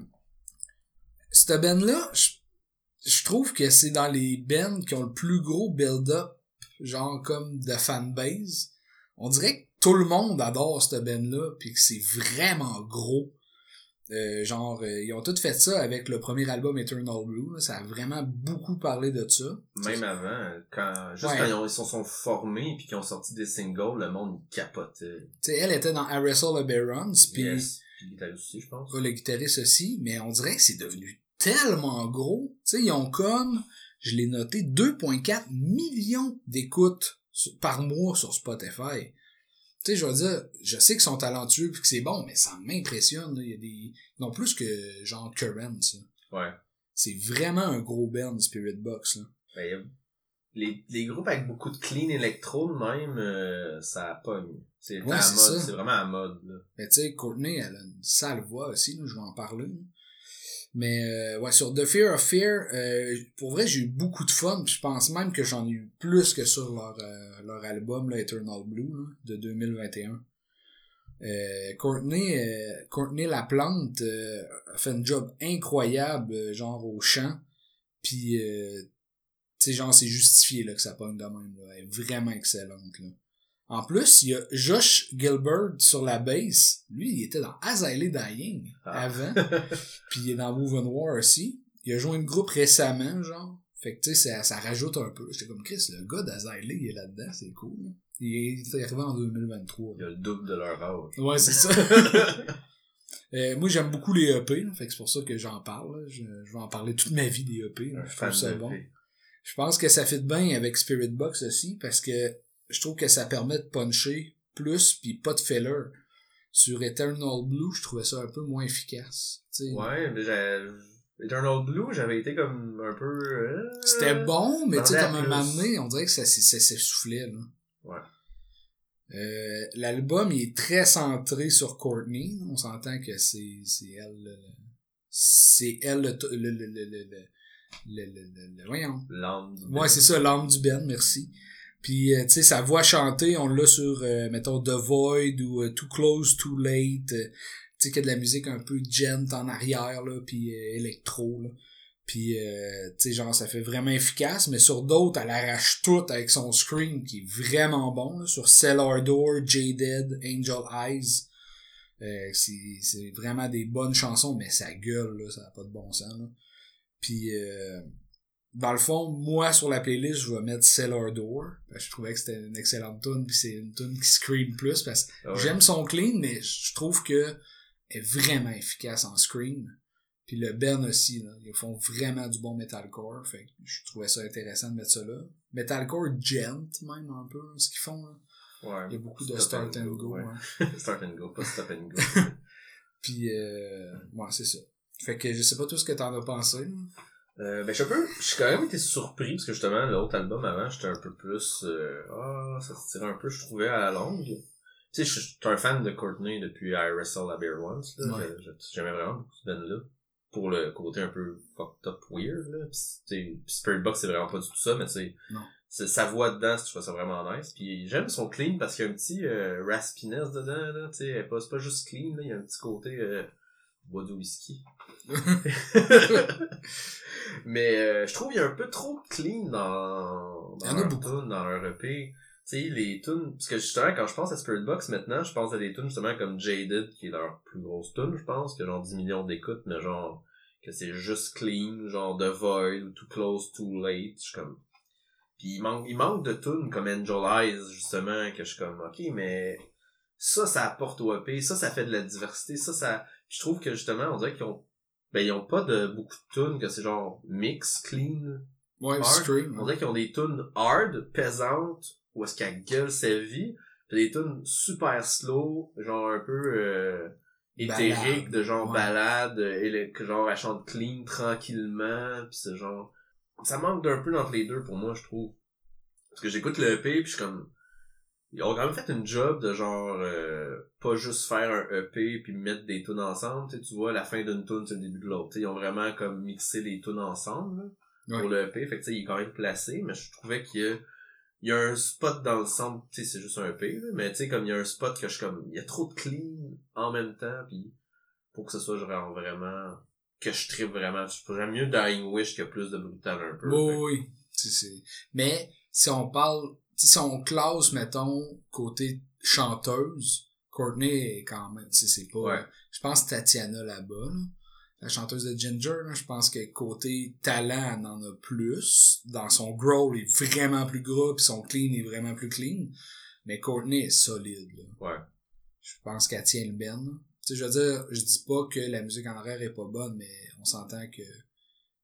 cette band-là, je trouve que c'est dans les bands qui ont le plus gros build-up, genre comme de fanbase. On dirait que tout le monde adore cette band-là, puis que c'est vraiment gros. Euh, genre, euh, ils ont tout fait ça avec le premier album Eternal Blue. là. Ça a vraiment beaucoup parlé de ça. Même avant, quand, juste Ouais. quand ils, ont- ils se sont formés puis qu'ils ont sorti des singles, le monde capotait. Tu sais, elle était dans the Barons, puis yes. Le guitariste aussi, je pense. le guitariste aussi, mais on dirait que c'est devenu tellement gros. Tu sais, ils ont comme, je l'ai noté, 2,4 millions d'écoutes par mois sur Spotify. Tu sais, je veux dire, je sais qu'ils sont talentueux puis que c'est bon, mais ça m'impressionne. là. Il y a des, non plus que genre Currents. Ouais. C'est vraiment un gros band, Spirit Box. Là. Ben, les, les groupes avec beaucoup de clean électro, même, euh, ça pogne. C'est Ouais, c'est mode, ça. c'est vraiment à mode, là. Mais tu sais, Courtney, elle a une sale voix aussi, là, je vais en parler. là. Mais euh, ouais, sur The Fear of Fear, euh, pour vrai, j'ai eu beaucoup de fun. puis Je pense même que j'en ai eu plus que sur leur, euh, leur album là, Eternal Blue là, de 2021. Euh, Courtney, euh, Courtney Laplante euh, a fait un job incroyable, euh, genre au chant. Puis, euh, sais, genre, c'est justifié là, que ça pogne de même. Là. Elle est vraiment excellente. Là. En plus, il y a Josh Gilbert sur la bass. Lui, il était dans Azalea Dying Ah. avant. Puis il est dans Move and War aussi. Il a joint le groupe récemment, genre. Fait que tu sais, ça, ça rajoute un peu. J'étais comme Chris, le gars d'Azalea, il est là-dedans, c'est cool. là. Il est arrivé en 2023. Il a le double de leur âge. Ouais, c'est ça. Euh, moi, j'aime beaucoup les EP, là, fait que c'est pour ça que j'en parle. Je, je vais en parler toute ma vie des EP. là. Je trouve ça de bon. EP. Je pense que ça fit bien avec Spirit Box aussi parce que je trouve que ça permet de puncher plus puis pas de filler. Sur Eternal Blue, je trouvais ça un peu moins efficace. tu sais. Ouais, mais j'ai... Eternal Blue, j'avais été comme un peu... euh, C'était bon, mais tu sais, comme un moment donné, on dirait que ça, s'essoufflait, là. Ouais. Euh, L'album, il est très centré sur Courtney. On s'entend que c'est, c'est elle, le- c'est elle le, le, le, le, le, le, le, voyons. L'âme du Ouais, c'est ça, l'âme du Ben, merci. Puis, euh, tu sais, sa voix chantée, on l'a sur, euh, mettons, The Void ou euh, Too Close, Too Late. tu sais, qu'il y a de la musique un peu gent en arrière, là, puis électro, là. Puis, euh, tu sais, genre, ça fait vraiment efficace, mais sur d'autres, elle arrache tout avec son scream qui est vraiment bon, là, sur Cellar Door, Jaded, Angel Eyes. Euh, c'est c'est vraiment des bonnes chansons, mais ça gueule, là, ça n'a pas de bon sens, là. Puis, euh, dans le fond, moi, sur la playlist, je vais mettre Cellar Door. Parce que je trouvais que c'était une excellente tune, puis c'est une tune qui scream plus, parce que Ah ouais. j'aime son clean, mais je trouve que elle est vraiment efficace en scream. Puis le Ben aussi, là, ils font vraiment du bon metalcore, fait que je trouvais ça intéressant de mettre ça là. Metalcore gent, même, un peu, ce qu'ils font, là. Ouais. Il y a beaucoup de start and go, ouais. hein. start and go, pas stop and go. Puis, euh, ouais, c'est ça. Fait que je sais pas tout ce que t'en as pensé. Euh, ben, je suis un peu, suis quand même été surpris, parce que justement, l'autre album avant, j'étais un peu plus, euh, ah, ça se tirait un peu, je trouvais, à la longue. Tu sais, je suis un fan de Courtney depuis I Wrestle a Bear Once, là. Ouais. J'aimais vraiment beaucoup ce band-là. Pour le côté un peu fucked up weird, là. Pis, tu Spirit Box, c'est vraiment pas du tout ça, mais tu sais, sa voix dedans, je trouve ça vraiment nice. Puis j'aime son clean parce qu'il y a un petit euh, raspiness dedans, là. Tu sais, c'est pas juste clean, là. Il y a un petit côté, bois du whisky. Mais euh, je trouve qu'il y a un peu trop de clean dans, Il y dans en a leur beaucoup. tune, dans leur EP. Tu sais, les tunes, parce que justement, quand je pense à Spirit Box maintenant, je pense à des tunes justement comme Jaded, qui est leur plus grosse tune, je pense, qui a genre 10 millions d'écoutes, mais genre, que c'est juste clean, genre The Void, ou Too Close, Too Late, je suis comme... Puis il manque, il manque de tunes comme Angel Eyes, justement, que je suis comme, ok, mais ça, ça apporte au EP, ça, ça fait de la diversité, ça, ça... Je trouve que justement, on dirait qu'ils ont ben, ils ont pas de beaucoup de tunes que c'est genre mix, clean. Ouais, Hard. scream. On dirait qu'ils ont des tunes hard, pesantes, où est-ce qu'elle gueule sa vie, pis des tunes super slow, genre un peu euh, éthériques, Ballade, de genre ouais. balade, et le- que genre elle chante clean tranquillement, pis c'est genre... Ça manque d'un peu entre les deux pour moi, je trouve. Parce que j'écoute le EP, pis je suis comme... Ils ont quand même fait une job de genre euh, pas juste faire un EP puis mettre des tunes ensemble, tu vois la fin d'une tune c'est le début de l'autre. Ils ont vraiment comme mixé les tunes ensemble là, pour le EP, fait que tu sais, il est quand même placé, mais je trouvais qu'il y a il y a un spot dans le centre, tu sais c'est juste un EP là, mais tu sais comme il y a un spot que je comme il y a trop de clean en même temps puis pour que ce soit genre vraiment que je tripe vraiment, j'aime mieux Dying Wish qui a plus de brutal un peu. Oui, oui. Mais si on parle si on classe, mettons, côté chanteuse, Courtney est quand même, tu sais, c'est pas, Ouais. je pense Tatiana là-bas, là. La chanteuse de Ginger, là, je pense que côté talent, elle en a plus. Dans son growl, il est vraiment plus gros, puis son clean est vraiment plus clean. Mais Courtney est solide, là. Ouais. Je pense qu'elle tient le ben. là. Tu sais, je veux dire, je dis pas que la musique en arrière est pas bonne, mais on s'entend que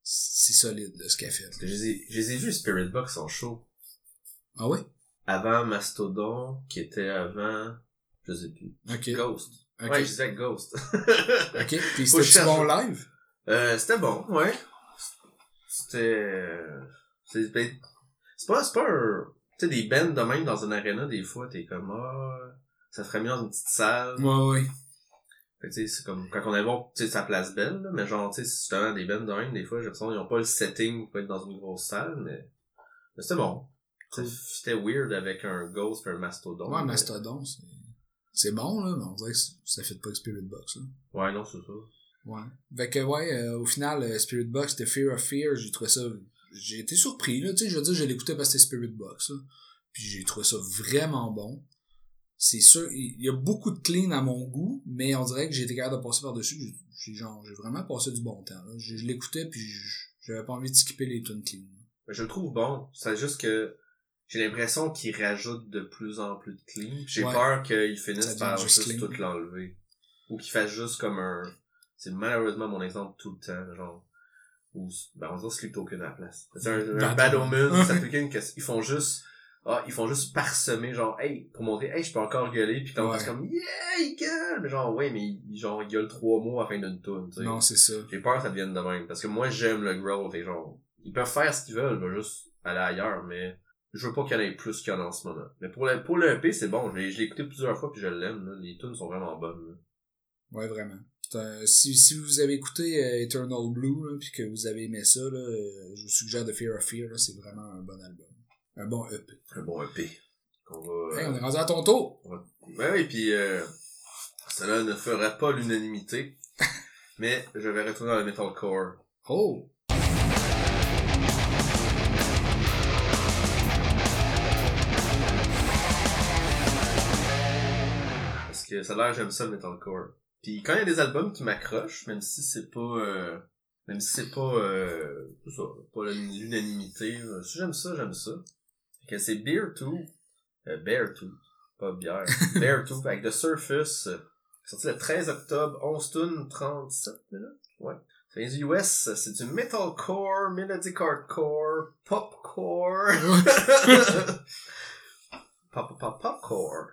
c'est solide, de ce qu'elle fait. Je les ai, je les ai vus Spirit Box en show. Ah oui? Avant Mastodon, qui était avant, je sais plus. Ok. Ghost. Ok. Ouais, je disais Ghost. Ok. Puis c'était bon live? euh, c'était bon, ouais. C'était, euh, c'est, ben, c'est pas, c'est pas un, tu sais, des bands de même dans une arena, des fois, t'es comme, ah, ça ferait mieux dans une petite salle. Ouais, ouais. Fait que, tu sais, c'est comme, quand on allait voir, tu sais, sa place belle, là, mais genre, tu sais, c'est justement des bands de même, des fois, j'ai l'impression qu'ils ont pas le setting pour être dans une grosse salle, mais, mais c'était bon. C'était weird avec un Ghost et un Mastodon. Ouais, mais- Mastodon, c'est, c'est bon, là, mais on dirait que ça fait pas que Spirit Box, là. Ouais, non, c'est ça. Ouais. Fait que, ouais, euh, au final, euh, Spirit Box, c'était Fear of Fear, j'ai trouvé ça, j'ai été surpris, là, tu sais, je veux dire, je l'écoutais parce que c'était Spirit Box, là. Puis j'ai trouvé ça vraiment bon. C'est sûr, il y a beaucoup de clean à mon goût, mais on dirait que j'ai été capable de passer par-dessus, j'ai, j'ai genre, j'ai vraiment passé du bon temps, là. Je, je l'écoutais, puis j'avais pas envie de skipper les tunes clean. Je le trouve bon. C'est juste que j'ai l'impression qu'il rajoute de plus en plus de clean. J'ai Ouais. peur qu'il finisse par juste tout l'enlever. Ou qu'il fasse juste comme un... C'est malheureusement mon exemple tout le temps, genre... Ou, ben, on dirait Sleep Token à la place. C'est un, un Bad Omen. Ça peut qu'une que- ils font juste... Ah, ils font juste parsemer, genre, hey, pour montrer, hey, je peux encore gueuler, puis quand Ouais. comme, yeah, il gueule! Mais genre, ouais, mais il, genre, il gueule trois mots à la fin d'une tune, tu sais. Non, c'est ça. J'ai peur que ça devienne de même. Parce que moi, j'aime le growl. Fait genre, ils peuvent faire ce qu'ils veulent, ils veulent juste aller ailleurs, mais je veux pas qu'il y en ait plus qu'il y en a en ce moment. Mais pour le, pour le EP, c'est bon. Je l'ai écouté plusieurs fois puis je l'aime. Les tunes sont vraiment bonnes. là. Ouais, vraiment. Un- si, si vous avez écouté euh, Eternal Blue, puis que vous avez aimé ça, là, euh, je vous suggère de Fear of Fear, c'est vraiment un bon album. Un bon EP. Un bon EP. Qu'on va, Hey, euh, on est rendu à ton tour! Ouais, oui, puis euh, cela ne ferait pas l'unanimité. mais je vais retourner dans le metalcore. Oh! Que ça a l'air j'aime ça le metalcore. Puis quand il y a des albums qui m'accrochent, même si c'est pas euh, même si c'est pas euh, c'est ça, pas l'unanimité, si j'aime ça, j'aime ça. Fait que c'est Beer 2, euh, Bear 2, pas bière, Bear 2 avec The Surface, sorti le 13 octobre, 11 tunes, 37 minutes, ouais. C'est les US, c'est du metalcore, melodic hardcore, popcore. pop pop popcore.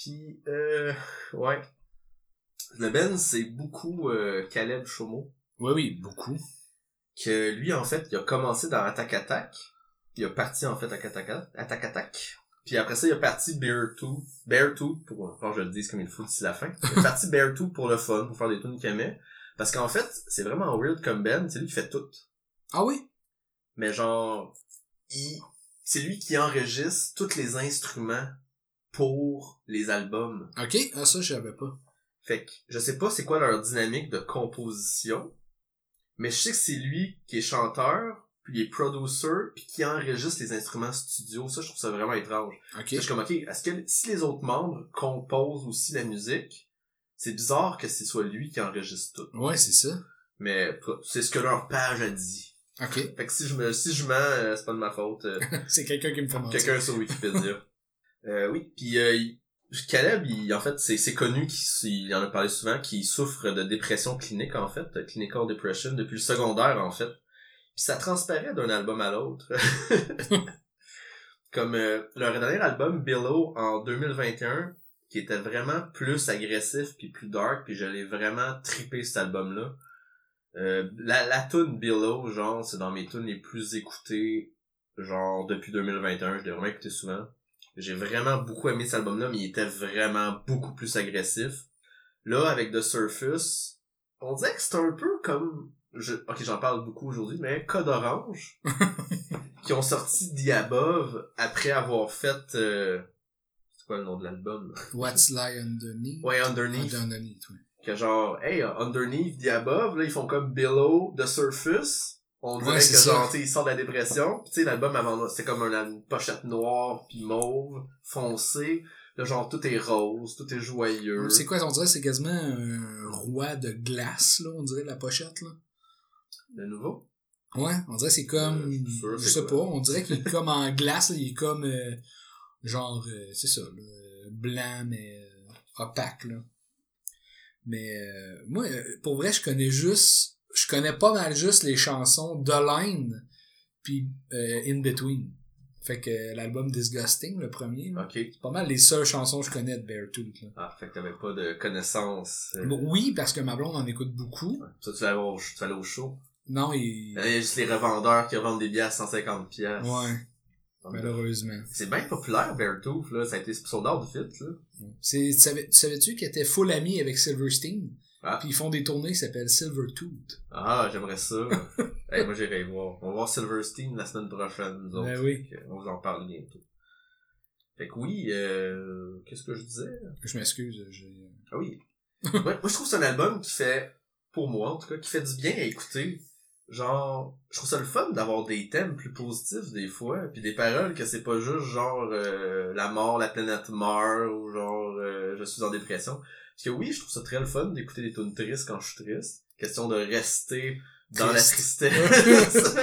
Puis euh, ouais. Le Ben c'est beaucoup euh, Caleb Chomo Oui, oui, beaucoup. que lui en fait, il a commencé dans Attack Attack. Il a parti en fait à Attack Attack Attack. Puis après ça, il a parti Bear 2. Bear 2 pour quand je le dise comme il faut d'ici la fin. Il est parti Bear 2 pour le fun, pour faire des tunes qu'il aimait. Parce qu'en fait, c'est vraiment weird comme Ben, c'est lui qui fait tout. Ah oui? mais genre il c'est lui qui enregistre tous les instruments pour les albums. Ok, ah ça, je savais pas. Fait que je sais pas c'est quoi leur dynamique de composition, mais je sais que c'est lui qui est chanteur, puis il est producer, puis qui enregistre les instruments studio. Ça, je trouve ça vraiment étrange. Ok. Je suis comme, ok, est-ce que si les autres membres composent aussi la musique, c'est bizarre que ce soit lui qui enregistre tout. Ouais, c'est ça. Mais c'est ce que leur page a dit. Ok. Fait que si je me, si je mens, euh, c'est pas de ma faute. euh, c'est quelqu'un qui me fait mentir. Quelqu'un sur Wikipédia. euh, oui, puis euh, Caleb, il, en fait, c'est connu qu'il il en a parlé souvent, qu'il souffre de dépression clinique, en fait, clinical depression, depuis le secondaire, en fait. Puis ça transparaît d'un album à l'autre. Comme euh, leur dernier album, Below, en 2021, qui était vraiment plus agressif puis plus dark, puis je l'ai vraiment trippé cet album-là. Euh, la, la tune Below, genre, c'est dans mes tunes les plus écoutées, genre, depuis 2021, je l'ai vraiment écouté souvent. J'ai vraiment beaucoup aimé cet album-là, mais il était vraiment beaucoup plus agressif. Là, avec The Surface, on dirait que c'est un peu comme... Je, ok, j'en parle beaucoup aujourd'hui, mais Code Orange, qui ont sorti The Above après avoir fait... euh, c'est quoi le nom de l'album? What's Lie Underneath? Ouais, Underneath. Underneath, ouais. Que genre, hey, Underneath, The Above, là, ils font comme Below, The Surface, On dirait Ouais, que c'est genre, il sort de la dépression. Puis tu sais, l'album avant, c'était comme un- une pochette noire, puis mauve, foncé. Là, genre, tout est rose, tout est joyeux. C'est quoi, on dirait c'est quasiment un roi de glace, là, on dirait, la pochette, là. De nouveau? Ouais, on dirait c'est comme, Euh, je suis sûr, je c'est sais quoi. pas, on dirait qu'il est comme en glace, là, il est comme, euh, genre, euh, c'est ça, là, blanc, mais opaque, là. Mais euh, moi, pour vrai, je connais juste, je connais pas mal juste les chansons The Line, puis euh, In Between. Fait que l'album Disgusting, le premier, c'est pas mal les seules chansons que je connais de Beartooth, là. Ah, fait que t'avais pas de connaissances. euh, oui, parce que ma blonde en écoute beaucoup. ouais. Ça, tu l'avais au, tu allais au show? Non, il... Il y a juste les revendeurs qui revendent des billets à 150 pièces. Ouais, malheureusement. C'est bien populaire, Beartooth, là. Ça a été sold out vite, là. Savais- tu savais-tu qu'il était full ami avec Silverstein? Ah. Puis ils font des tournées qui s'appellent Silvertooth. Ah, j'aimerais ça. hey, moi, j'irai voir. On va voir Silverstein la semaine prochaine, nous autres. Ben oui. On vous en parle bientôt. Fait que oui, euh, qu'est-ce que je disais? Je m'excuse, j'ai... Ah oui. Ouais, moi, je trouve que c'est un album qui fait, pour moi en tout cas, qui fait du bien à écouter. Genre, je trouve ça le fun d'avoir des thèmes plus positifs des fois, puis des paroles que c'est pas juste genre euh, la mort, la planète meurt, ou genre euh, je suis en dépression. Parce que oui, je trouve ça très le fun d'écouter des tunes tristes quand je suis triste. Question de rester dans la Triste. tristesse.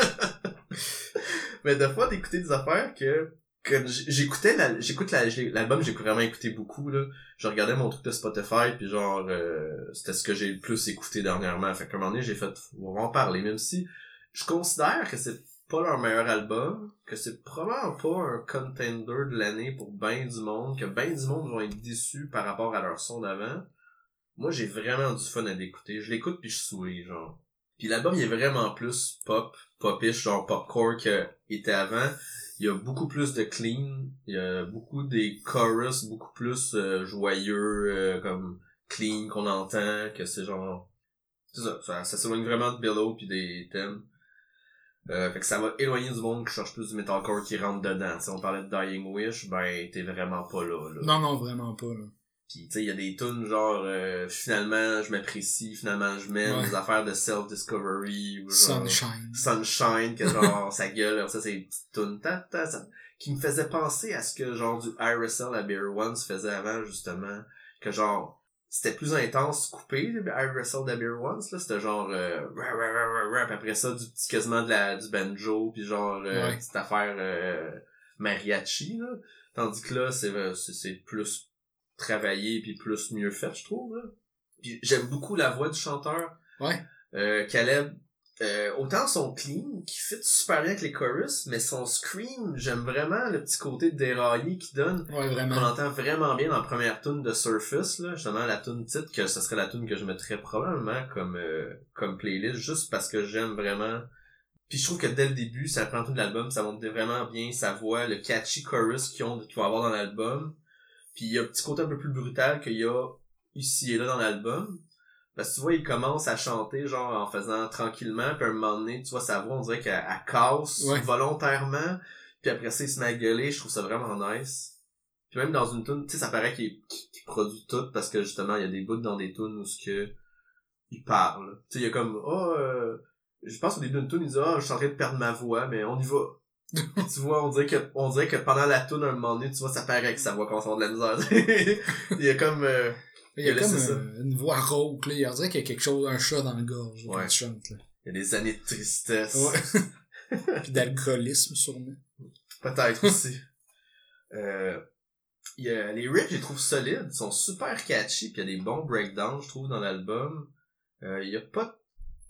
Mais des fois d'écouter des affaires que que j'écoutais la- j'écoute la- l'album j'ai vraiment écouté beaucoup là je regardais mon truc de Spotify puis genre euh, c'était ce que j'ai le plus écouté dernièrement fait qu'à un moment donné j'ai fait on va en parler même si je considère que c'est pas leur meilleur album que c'est probablement pas un contender de l'année pour ben du monde que ben du monde vont être déçus par rapport à leur son d'avant. Moi j'ai vraiment du fun à l'écouter. Je l'écoute puis je souris genre. Puis l'album il est vraiment plus pop popish genre popcore que était avant. Il y a beaucoup plus de clean, il y a beaucoup des chorus beaucoup plus euh, joyeux, euh, comme clean qu'on entend, que c'est genre... C'est ça, ça, s'éloigne vraiment de Billow puis des thèmes. Euh, fait que ça va éloigner du monde qui cherche plus du metalcore qui rentre dedans. Si on parlait de Dying Wish, ben t'es vraiment pas là. là. Non, non, vraiment pas, là. Pis tu sais, il y a des tunes genre euh, finalement je m'apprécie, finalement je m'aime, Ouais. des affaires de self-discovery ou genre Sunshine. Sunshine, que genre sa gueule, alors ça c'est des petites tunes ta, ta, ça- qui me faisait penser à ce que genre du IRSL à Beer One se faisait avant justement, que genre c'était plus intense coupé le IRSL de Beer Ones là, c'était genre euh, rah, rah, puis après ça du petit quasiment de la du banjo puis genre euh, Ouais. petite affaire euh, mariachi là, tandis que là c'est euh, c'est c'est plus travaillé puis plus mieux fait je trouve là. Puis j'aime beaucoup la voix du chanteur. Ouais. Euh, Caleb, euh, autant son clean qui fit super bien avec les chorus, mais son scream, j'aime vraiment le petit côté déraillé qu'il donne. Ouais, On vraiment. entend vraiment bien dans la première tune de Surface, là, justement la tune titre, que ce serait la tune que je mettrais probablement comme euh, comme playlist, juste parce que j'aime vraiment. Puis je trouve que dès le début, ça prend tout de l'album, ça montre vraiment bien sa voix, le catchy chorus qu'ils ont, qu'ils vont avoir dans l'album. Puis il y a un petit côté un peu plus brutal qu'il y a ici et là dans l'album. Parce que tu vois, il commence à chanter genre en faisant tranquillement, puis à un moment donné, tu vois sa voix, on dirait qu'elle elle casse Ouais. volontairement, puis après ça, il se met à gueuler, je trouve ça vraiment nice. Puis même dans une tune, tu sais, ça paraît qu'il produit tout, parce que justement, il y a des bouts dans des tunes où ce que il parle. Tu sais, il y a comme, oh, euh, je pense au début d'une tune, il dit, ah, je suis en train de perdre ma voix, mais on y va. Puis tu vois, on dirait que, on dirait que pendant la tune, à un moment donné, tu vois, ça paraît que sa voix commence à avoir de la misère. il y a comme, euh, Il y a comme ça. une voix rauque, là. Il dirait qu'il y a quelque chose, un chat dans le gorge, Ouais. quand tu chantes, là. il y a des années de tristesse. Ouais. Puis d'alcoolisme, sûrement. Peut-être aussi. Euh, il y a, les riffs, je les trouve solides, ils sont super catchy, puis il y a des bons breakdowns, je trouve, dans l'album. Euh, il y a pas...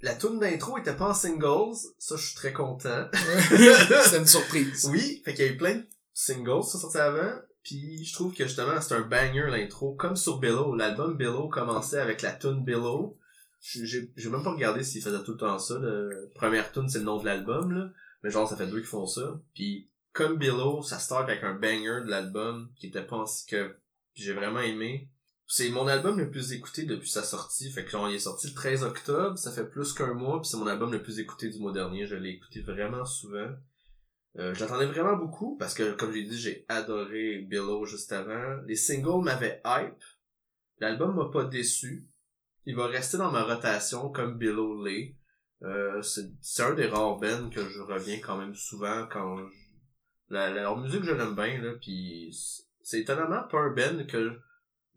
La tune d'intro était pas en singles, ça je suis très content. C'est une surprise. Oui, fait qu'il y a eu plein de singles qui sont sortis avant, puis je trouve que justement c'est un banger l'intro, comme sur Billow. L'album Billow commençait avec la tune Billow. J'ai même pas regardé s'ils faisaient tout le temps ça. La première tune c'est le nom de l'album, là. Mais genre ça fait deux qui font ça. Puis comme Billow, ça start avec un banger de l'album qui était pas que j'ai vraiment aimé. C'est mon album le plus écouté depuis sa sortie. Fait que genre, il est sorti le 13 octobre, ça fait plus qu'un mois, puis c'est mon album le plus écouté du mois dernier. Je l'ai écouté vraiment souvent. Euh, je l'attendais vraiment beaucoup parce que, comme j'ai dit, j'ai adoré Billow juste avant. Les singles m'avaient hype. L'album m'a pas déçu. Il va rester dans ma rotation comme Billow l'est. Euh, c'est un des rares bands que je reviens quand même souvent quand je... la, la- leur musique je l'aime bien là puis c'est- étonnamment pas un band que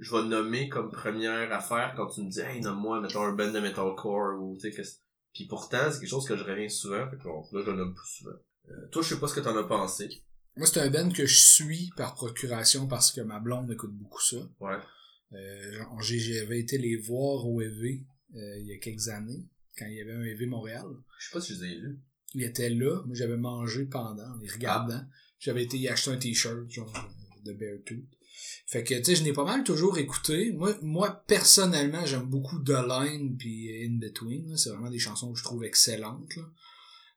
je vais nommer comme première affaire quand tu me dis hey nomme-moi mettons un band de metalcore ou tu sais que puis pourtant c'est quelque chose que je reviens souvent fait que bon, là je le nomme plus souvent Euh, toi je sais pas ce que t'en as pensé Moi, c'est un band que je suis par procuration parce que ma blonde écoute beaucoup ça. ouais Euh, j'avais été les voir au EV euh, il y a quelques années, quand il y avait un EV Montréal. je sais pas si je les ai lus Il était là, moi j'avais mangé pendant, en les regardant. J'avais été y acheter un t-shirt, genre, de Beartooth. Fait que, tu sais, je n'ai pas mal toujours écouté. Moi, moi personnellement, j'aime beaucoup The Line puis In Between. C'est vraiment des chansons que je trouve excellentes. là.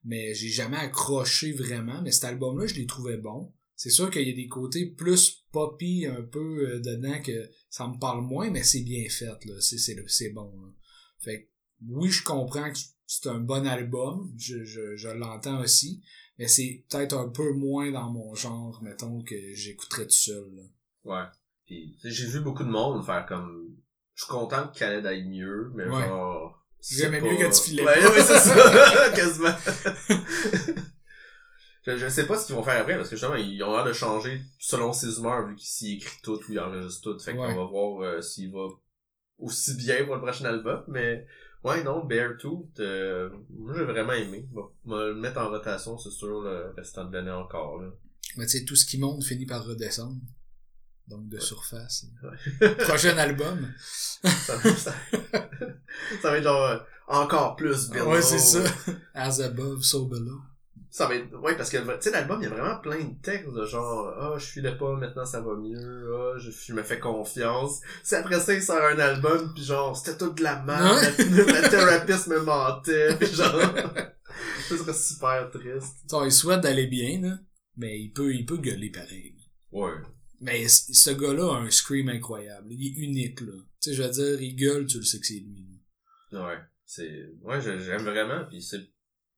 Mais j'ai jamais accroché vraiment. Mais cet album-là, je l'ai trouvé bon. C'est sûr qu'il y a des côtés plus poppy un peu euh, dedans que ça me parle moins, mais c'est bien fait. là. C'est, bon. là. Fait que, oui, je comprends que c'est un bon album. Je, je, je l'entends aussi. Mais c'est peut-être un peu moins dans mon genre, mettons, que j'écouterais tout seul. là. Ouais. Puis, j'ai vu beaucoup de monde faire comme. Je suis content que Khaled aille mieux, mais Ouais. genre. J'aimais pas- mieux que tu filais pas. ouais, c'est ça, quasiment. je, je sais pas ce qu'ils vont faire après, parce que justement, ils ont l'air de changer selon ses humeurs, vu qu'il écrit tout ou il enregistre tout. Fait Ouais. qu'on va voir euh, s'il va aussi bien pour le prochain album, mais. Ouais, non, Beartooth, euh, moi j'ai vraiment aimé. Bon, on va le mettre en rotation, c'est sûr, le restant de l'année encore, là. Mais tu sais, tout ce qui monte finit par redescendre. Donc de surface. Ouais. Prochain album. ça, ça, ça va être genre euh, encore plus below. Ouais, c'est ça. As above, so below. Ça va être, ouais, parce que, tu sais, l'album, il y a vraiment plein de textes de genre, ah, je filais pas, maintenant ça va mieux, ah, je, je me fais confiance. C'est après ça, il sort un album, puis genre, c'était tout de la merde, Ouais. la, la thérapeute me mentait, puis genre, ce serait super triste. Il souhaite d'aller bien, là. Mais il peut, il peut gueuler pareil. Ouais. Mais ce gars-là a un scream incroyable. Il est unique, là. Tu sais, je veux dire, il gueule, tu le sais que c'est lui. là. Ouais. C'est, ouais, je- j'aime vraiment, puis c'est,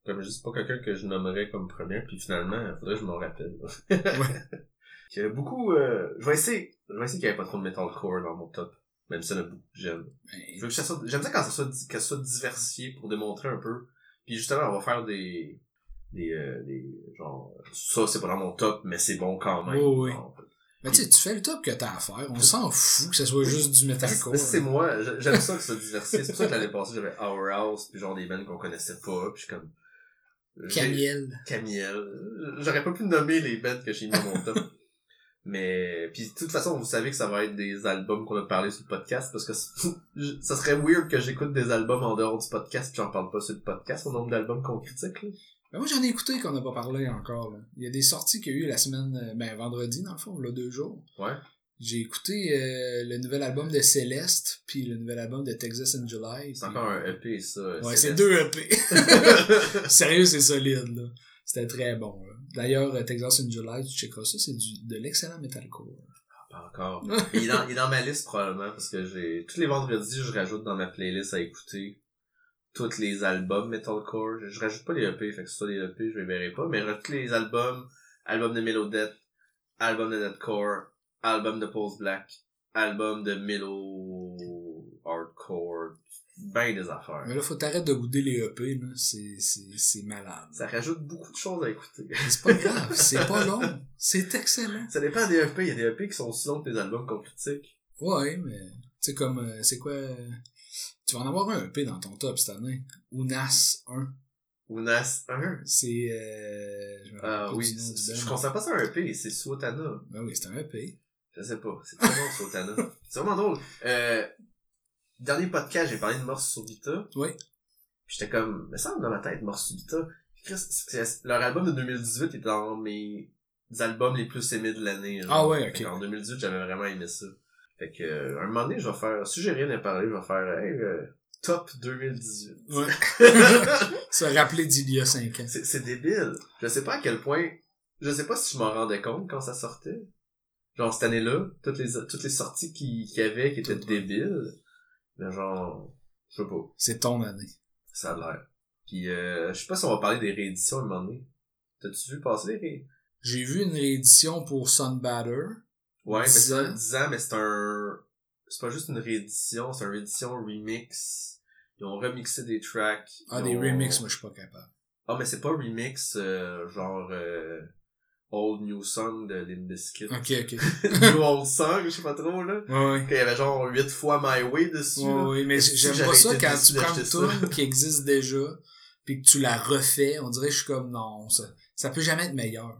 comme je dis, pas quelqu'un que je nommerais comme premier, puis finalement, il faudrait que je m'en rappelle. Ouais. Il y a beaucoup, euh, je vais essayer, je vais essayer qu'il y ait pas trop de metalcore dans mon top. Même si ça beaucoup j'aime. Veux que ça J'aime ça quand ça soit, que ça soit diversifié pour démontrer un peu. Puis justement, on va faire des, des, euh, des, genre, ça c'est pas dans mon top, mais c'est bon quand même. Oui, oui. Genre, Mais tu sais, tu fais le top que t'as à faire. On s'en fout que ce soit juste du metalcore. C'est moi, J'a- j'aime ça que ça soit diversifié. C'est pour ça que l'année passée, j'avais Our House, puis genre des bands qu'on connaissait pas, puis je suis comme... Camiel. Camiel. J'aurais pas pu nommer les bands que j'ai mis dans mon top. Mais, puis de toute façon, vous savez que ça va être des albums qu'on a parlé sur le podcast, parce que ça serait weird que j'écoute des albums en dehors du podcast, puis j'en parle pas sur le podcast, au nombre d'albums qu'on critique, là. Ben, moi, j'en ai écouté qu'on n'a pas parlé encore. là. Il y a des sorties qu'il y a eu la semaine, euh, ben vendredi dans le fond, là, deux jours. Ouais. J'ai écouté euh, le nouvel album de Céleste, puis le nouvel album de Texas in July. C'est encore un EP, ça. Ouais, c'est deux EP. Sérieux, c'est solide, là. C'était très bon. là. D'ailleurs, euh, Texas in July, tu checkeras ça, c'est du, de l'excellent metalcore. Pas encore. il, est dans, il est dans ma liste probablement parce que j'ai tous les vendredis je rajoute dans ma playlist à écouter tous les albums metalcore. Je, je rajoute pas les EP, fait que ça les EP je les verrai pas, mais je rajoute tous les albums, album de Melodeath, album de Deathcore, album de Pulse Black, album de Melo Hardcore, ben des affaires. Mais là, faut t'arrêter de bouder les EP, là. C'est, c'est, c'est malade. Ça rajoute beaucoup de choses à écouter. Mais c'est pas grave, c'est pas long. C'est excellent. ça dépend des EP, il y a des EP qui sont aussi longs que des albums qu'on critique. Ouais, mais, tu sais, comme, euh, c'est quoi, euh, tu vas en avoir un EP dans ton top cette année. Unas 1. Ou Nas 1. C'est, euh, je me rappelle Ah oui, je considère pas ça un EP, c'est Suotana. Ben oui, c'est un EP. Je sais pas. C'est très bon, Sultana. c'est vraiment drôle. Euh, dernier podcast, j'ai parlé de Mors Subita. Oui. J'étais comme, mais ça, dans ma tête, Mors Subita. Leur album de 2018 est dans mes albums les plus aimés de l'année. Ah ouais, ok. Qu'en 2018, j'avais vraiment aimé ça. Fait que, euh, un moment donné, je vais faire, si j'ai rien à parler, je vais faire, hey, euh, top 2018. Ouais. Se rappeler d'il y a 5 ans. c'est, débile. Je sais pas à quel point, je sais pas si je m'en rendais compte quand ça sortait. Genre, cette année-là, toutes les, toutes les sorties qu'il y avait qui étaient débiles. Mais genre, je sais pas. C'est ton année. Ça a l'air. Puis, euh, je sais pas si on va parler des rééditions à un moment donné. T'as-tu vu passer les ré... J'ai vu une réédition pour Sunbatter. Ouais, mais ans. 10 ans, mais c'est un... C'est pas juste une réédition, c'est une réédition remix Ils ont remixé des tracks. Ah, des ont- remixes, moi, je suis pas capable. Ah, mais c'est pas remix, euh, genre, euh, Old New Song de Limp Bizkit. Ok, ok. New Old Song, je sais pas trop, là. Ouais, ouais. Quand il y avait genre 8 fois My Way dessus, Ouais, ouais, mais j'aime pas ça quand tu prends une tune qui existe déjà, puis que tu la refais, on dirait que je suis comme, non, ça, ça peut jamais être meilleur.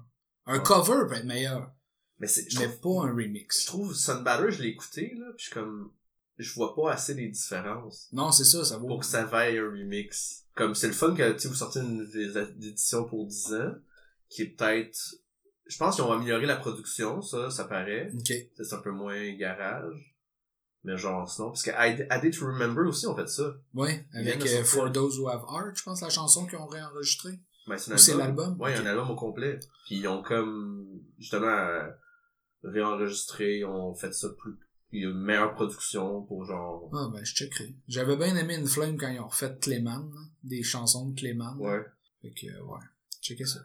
Un Ouais. cover peut être meilleur, Mais c'est, je mais trouve, pas un je remix. trouve Sunbatter, je l'ai écouté, là, pis je comme, je vois pas assez les différences. Non, c'est ça, ça vaut. pour que ça vaille un remix. Comme c'est le fun que tu sais, vous sortez une édition pour 10 ans, qui est peut-être. Je pense qu'ils ont amélioré la production, ça, ça paraît. Ok. C'est un peu moins garage. Mais genre sinon. Parce que I, I Did to Remember aussi ont fait ça. Ouais, avec euh. For Those Who Have Heart, je pense, la chanson qu'ils ont réenregistrée. Ben, c'est l'album? Ouais, un album au complet. Puis ils ont comme justement réenregistré, ont fait ça plus. Il y a une meilleure production pour genre. Ah, ben, je checkerai. J'avais bien aimé une flame quand ils ont refait là, des chansons de Clayman. Ouais. Fait que, euh, ouais. Checker ça.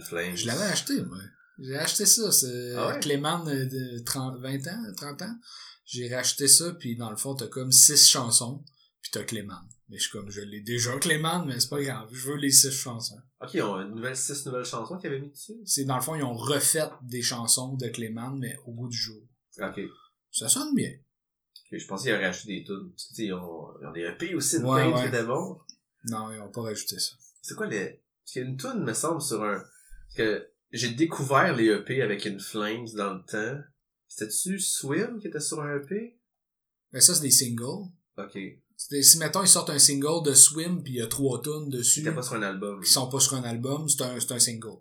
Flames. Je l'avais acheté, moi. J'ai acheté ça, c'est Ah ouais? Euh, de 30, 20 ans, 30 ans. J'ai racheté ça, puis dans le fond, t'as comme 6 chansons, puis t'as Clayman. Mais je suis comme, je l'ai déjà Clayman, mais c'est pas grave, je veux les 6 chansons. Ok, ils ont une nouvelle, six nouvelles chansons qu'ils avaient mis dessus? C'est dans le fond, ils ont refait des chansons de Clayman, mais au goût du jour. Ok. Ça sonne bien. Ok, je pensais qu'ils auraient acheté des tunes. Tu sais, ils ont, ils ont des EP aussi de Ouais, ouais. Non, ils ont pas rajouté ça. C'est quoi les... Parce qu'il y a une tune, me semble, sur un... Parce que j'ai découvert les EP avec une Flames dans le temps. C'était-tu Swim qui était sur un EP? Mais ça, c'est des singles. Ok. Si, mettons, ils sortent un single de Swim, puis il y a 3 tunes dessus, C'était pas sur un album. qui sont pas sur un album, c'est un, un single.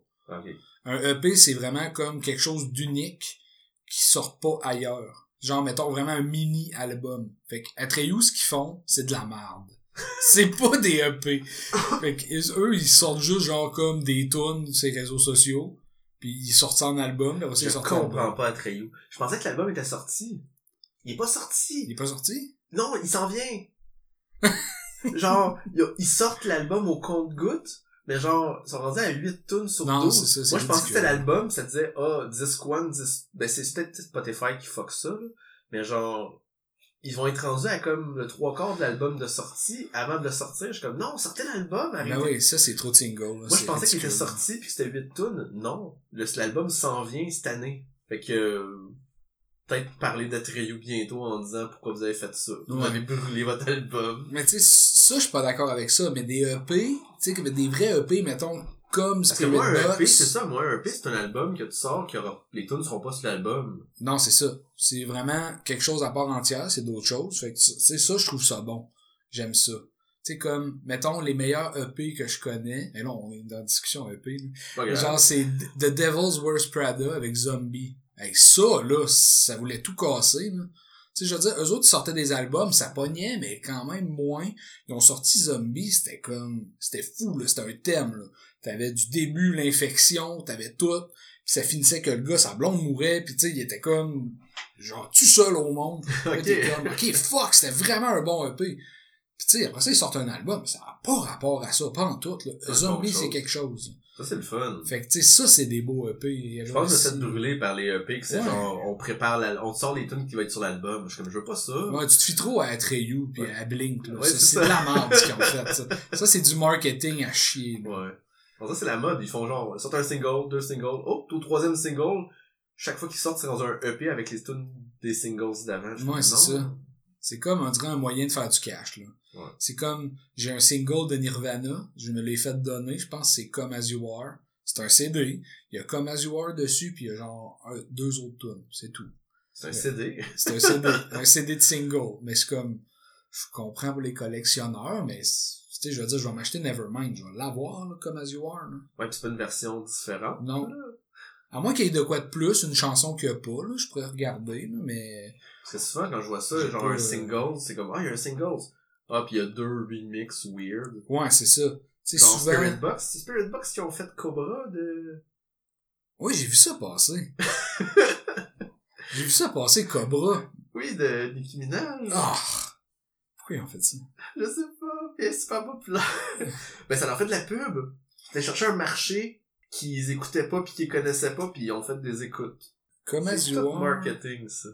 Un EP, c'est vraiment comme quelque chose d'unique qui sort pas ailleurs. Genre, mettons vraiment un mini-album. Fait que Atreyu, ce qu'ils font, c'est de la merde. c'est pas des EP. Fait que eux, ils sortent juste genre comme des tunes sur les réseaux sociaux. Puis ils sortent ça en album. Après ça, Je ils comprends pas Atreyu. Je pensais que l'album était sorti. Il est pas sorti. Il est pas sorti? Non, il s'en vient. genre, ils sortent l'album au compte-goutte, mais genre, ils sont rendus à 8 tunes sur Non, 12. c'est ça, c'est Moi, je pensais que c'était l'album, ça disait, ah, disc one, disc... Ben, c'est peut-être Spotify qui fuck ça, là. Mais genre, ils vont être rendus à comme le trois quarts de l'album de sortie. Avant de le sortir, je suis comme, non, sortez l'album, arrêtez. Ben oui, ça, c'est trop de singles. là. Moi, je pensais qu'il était sorti puis que c'était 8 tunes. Non. Le- L'album s'en vient cette année. Fait que, euh, peut-être parler d'Atreyu bientôt en disant pourquoi vous avez fait ça. Vous Ouais. avez brûlé votre album. Mais tu sais, ça, je suis pas d'accord avec ça. Mais des EP, tu sais, des vrais EP, mettons, comme Parce que moi, un Box. EP, c'est ça. Moi, un EP, c'est un album que tu sors, que les tunes seront pas sur l'album. Non, c'est ça. C'est vraiment quelque chose à part entière, c'est d'autres choses. Fait que, sais, ça, je trouve ça bon. J'aime ça. Tu sais, comme, mettons, les meilleurs EP que je connais. Et là, on est dans la discussion EP. Genre, c'est The Devil's Worst Prada avec Zombie. Hey, ça, là, ça voulait tout casser, là. Tu sais, je veux dire, eux autres, ils sortaient des albums, ça pognait, mais quand même moins. Ils ont sorti Zombie, c'était comme, c'était fou, là, c'était un thème, là. T'avais du début, l'infection, t'avais tout. Puis ça finissait que le gars, sa blonde mourait, puis tu sais, il était comme, genre, tout seul au monde. Là, comme, ok, fuck, c'était vraiment un bon EP. Puis tu sais, après ça, ils sortent un album, ça n'a pas rapport à ça, pas en tout, là. C'est Zombie, c'est quelque chose. Ça, c'est le fun. Fait que, tu sais, ça, c'est des beaux EP. Je pense que fait brûler par les EP que c'est Ouais. genre, on prépare la, on sort les tunes qui vont être sur l'album. Je suis comme, je veux pas ça. Ouais, tu te fies trop à Atreyu pis Ouais. à Blink, là. Ouais, c'est c'est de la merde, ce qu'ils ont fait, ça. Ça, c'est du marketing à chier, là. Ouais. Alors ça, c'est la mode. Ils font genre, ils sortent un single, deux singles. Oh, au troisième single, chaque fois qu'ils sortent, c'est dans un EP avec les tunes des singles d'avant. Ouais, c'est ça. C'est comme, on dirait, un moyen de faire du cash, là. Ouais. C'est comme, j'ai un single de Nirvana, je me l'ai fait donner, je pense que c'est Come As You Are. C'est un CD. Il y a Come As You Are dessus, puis il y a genre un- deux autres tunes. C'est tout. C'est un CD. C'est un CD. un CD de single. Mais c'est comme, je comprends pour les collectionneurs, mais, tu sais, je veux dire, je vais m'acheter Nevermind. Je vais l'avoir, là, Come As You Are, là. Ouais, c'est pas une version différente. Non. À moins qu'il y ait de quoi de plus, une chanson qu'il n'y a pas, là, je pourrais regarder, là, mais... Parce que souvent, quand je vois ça, genre un single, c'est comme, ah, il y a un single. Ah, pis il y a deux remix weird. Ouais, c'est ça. Souvent... Spirit Box. C'est Spirit Box qui ont fait Cobra de... Oui, j'ai vu ça passer. j'ai vu ça passer, Cobra. Oui, de Nicki Minaj. Ah! Pourquoi ils ont fait ça? Je sais pas, pis elle est super populaire. ben, ça leur fait de la pub. Ils cherché un marché qu'ils écoutaient pas pis qu'ils connaissaient pas pis ils ont fait des écoutes. Comme As C'est marketing, ça.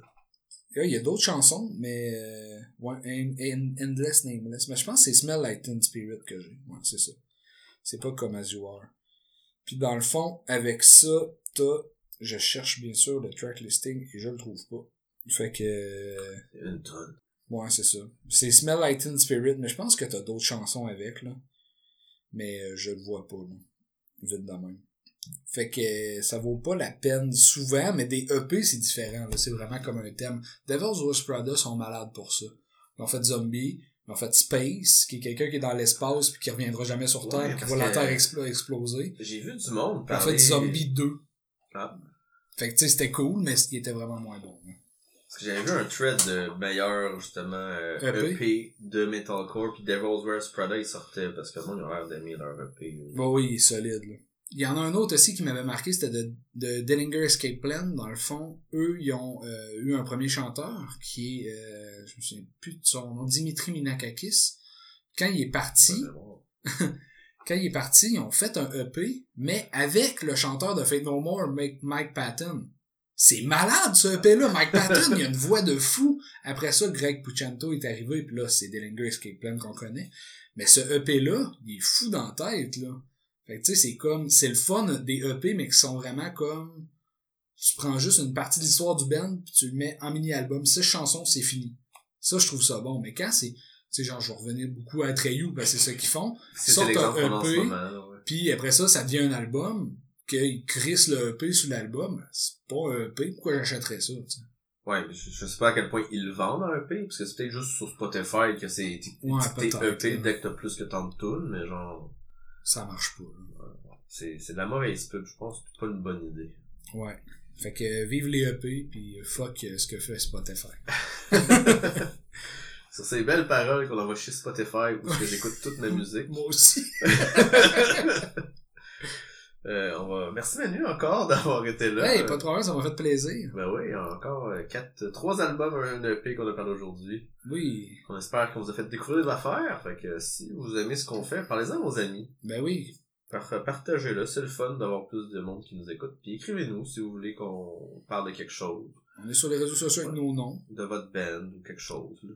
Il y a d'autres chansons, mais euh, ouais, En- En- Endless Nameless. Mais je pense que c'est Smell Like Teen Spirit que j'ai. Ouais, c'est ça. C'est pas comme As You Are. Puis dans le fond, avec ça, t'as, je cherche bien sûr le track listing et je le trouve pas. Fait que, Une tonne. ouais, c'est ça. C'est Smell Like Teen Spirit, mais je pense que t'as d'autres chansons avec, là. Mais euh, je le vois pas, là. Vite de même. Fait que ça vaut pas la peine souvent, mais des EP c'est différent. C'est vraiment comme un thème. Devil's Worst Prada sont malades pour ça. Ils ont fait Zombie, ils ont fait Space, qui est quelqu'un qui est dans l'espace puis qui reviendra jamais sur Terre, Ouais, qui voit la Terre explo- exploser. J'ai vu du monde en parler... fait Zombie 2. Ah. Fait que tu sais, c'était cool, mais il était vraiment moins bon. hein. J'avais vu un thread de meilleur, justement, euh, EP. EP de Metalcore, puis Devil's Wears Prada, il sortait, parce que le monde, a l'air d'aimer leur EP. Bon, oui, il est solide, là. Il y en a un autre aussi qui m'avait marqué, c'était de, de Dillinger Escape Plan. Dans le fond, eux, ils ont euh, eu un premier chanteur qui est, euh, je me souviens plus de son nom, Dimitri Minakakis. Quand il est parti, quand il est parti, ils ont fait un EP, mais avec le chanteur de Fate No More, Mike, Mike Patton. C'est malade, ce EP-là. Mike Patton, il a une voix de fou. Après ça, Greg Puccianto est arrivé, puis là, c'est Dillinger Escape Plan qu'on connaît. Mais ce EP-là, il est fou dans la tête, là. Fait que, tu sais, c'est comme, c'est le fun des EP, mais qui sont vraiment comme, tu prends juste une partie de l'histoire du band, puis tu le mets en mini-album. Six chansons, c'est fini. Ça, je trouve ça bon. Mais quand c'est, tu sais, genre, je vais revenir beaucoup à parce que c'est ça qu'ils font. C'est sortent un EP, ouais. Puis après ça, ça devient un album, qu'ils crissent le EP sur l'album. C'est pas un EP, pourquoi j'achèterais ça, tu sais? Ouais, mais je, je sais pas à quel point ils le vendent en EP, parce que c'est peut-être juste sur Spotify que c'est Ouais, EP dès que t'as plus que tant de tunes, mais genre, Ça marche pas, là. c'est, c'est de la mauvaise pub, je pense, c'est pas une bonne idée. Ouais. Fait que euh, vive les EP, puis fuck euh, ce que fait Spotify. Sur ces belles paroles qu'on envoie chez Spotify, où j'écoute toute ma musique. Moi aussi. Euh, on va... Merci Manu encore d'avoir été là. hey, pas de problème, ça m'a fait plaisir. Ben oui, encore euh, quatre, trois albums, un EP qu'on a parlé aujourd'hui. Oui. On espère qu'on vous a fait découvrir des affaires. Fait que si vous aimez ce qu'on fait, parlez-en à vos amis. Ben oui. Par- Partagez-le, c'est le fun d'avoir plus de monde qui nous écoute. Puis écrivez-nous si vous voulez qu'on parle de quelque chose, On est sur les réseaux sociaux avec nos noms. de votre band ou quelque chose. là.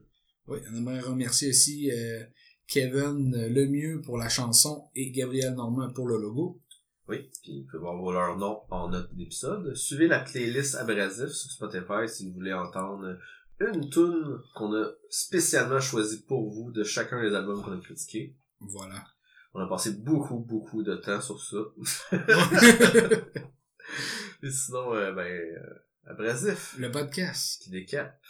Oui, on aimerait remercier aussi euh, Kevin Lemieux pour la chanson et Gabriel Normand pour le logo. Oui, puis vous pouvez voir leur nom en note d'épisode. Suivez la playlist Abrasif sur Spotify si vous voulez entendre une tune qu'on a spécialement choisie pour vous de chacun des albums qu'on a critiqués. Voilà. On a passé beaucoup, beaucoup de temps sur ça. Et sinon, euh, ben, euh, Abrasif, le podcast. qui décape.